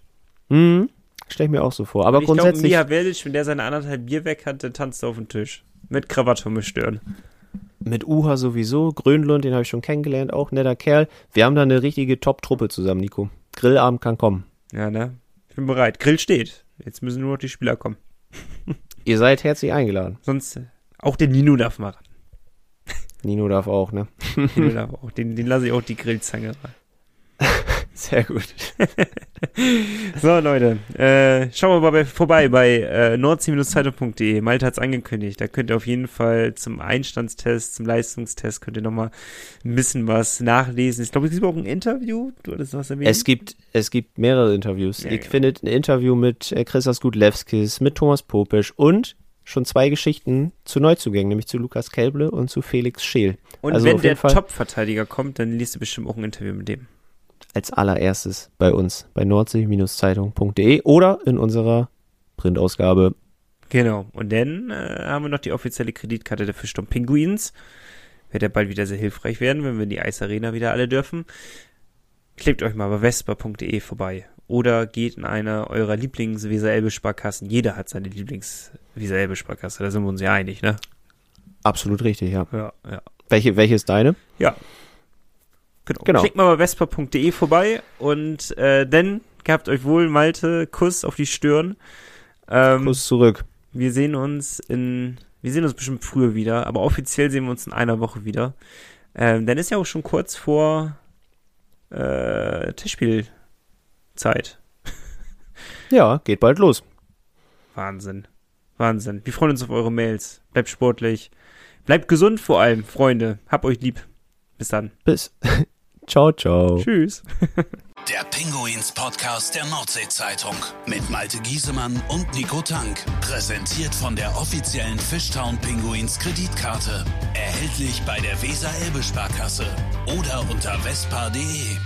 Mhm. Stell ich mir auch so vor. Aber ich grundsätzlich. Ich glaube, Mia Wellic, wenn der seine anderthalb Bier weg hat, tanzt er auf den Tisch. Mit Krawatte und Stören. Mit Uha sowieso. Grönlund, den habe ich schon kennengelernt. Auch netter Kerl. Wir haben da eine richtige Top-Truppe zusammen, Nico. Grillabend kann kommen. Ja, ne? Ich bin bereit. Grill steht. Jetzt müssen nur noch die Spieler kommen. Ihr seid herzlich eingeladen. Sonst, auch der Nino darf mal ran. Nino darf auch, ne? Nino darf auch. Den, den lasse ich auch die Grillzange rein. Sehr gut. so, Leute, äh, schauen wir mal bei, vorbei bei äh, nordsee-zeitung.de. Malte hat es angekündigt. Da könnt ihr auf jeden Fall zum Einstandstest, zum Leistungstest, könnt ihr nochmal ein bisschen was nachlesen. Ich glaube, es gibt auch ein Interview. Du hattest was erwähnt. Es gibt, es gibt mehrere Interviews. Ja, ihr ja. findet ein Interview mit äh, Christas Gudlewskis, mit Thomas Popisch und schon zwei Geschichten zu Neuzugängen, nämlich zu Lukas Kelble und zu Felix Scheel. Und also wenn der Top-Verteidiger kommt, dann liest du bestimmt auch ein Interview mit dem. Als allererstes bei uns, bei nordsee-zeitung.de oder in unserer Printausgabe. Genau. Und dann äh, haben wir noch die offizielle Kreditkarte der Fischsturm Pinguins. Wird ja bald wieder sehr hilfreich werden, wenn wir in die Eisarena wieder alle dürfen. Klebt euch mal bei vespa.de vorbei oder geht in eine eurer Lieblings-Weser-Elbe-Sparkassen. Jeder hat seine Lieblings-Weser-Elbe-Sparkasse, da sind wir uns ja einig, ne? Absolut richtig, ja. Ja, ja. Welche, welche ist deine? Ja. Genau. genau. Klickt mal bei vespa.de vorbei und äh, dann gehabt euch wohl, Malte, Kuss auf die Stirn. Ähm, Kuss zurück. Wir sehen uns in, wir sehen uns bestimmt früher wieder, aber offiziell sehen wir uns in einer Woche wieder. Ähm, dann ist ja auch schon kurz vor äh, Tischspielzeit. Ja, geht bald los. Wahnsinn. Wahnsinn. Wir freuen uns auf eure Mails. Bleibt sportlich. Bleibt gesund vor allem, Freunde. Hab euch lieb. Bis dann. Bis. ciao, ciao. Tschüss. Der Pinguins Podcast der Nordsee-Zeitung mit Malte Giesemann und Nico Tank. Präsentiert von der offiziellen Fishtown Pinguins Kreditkarte. Erhältlich bei der Weser-Elbe-Sparkasse oder unter vespa.de.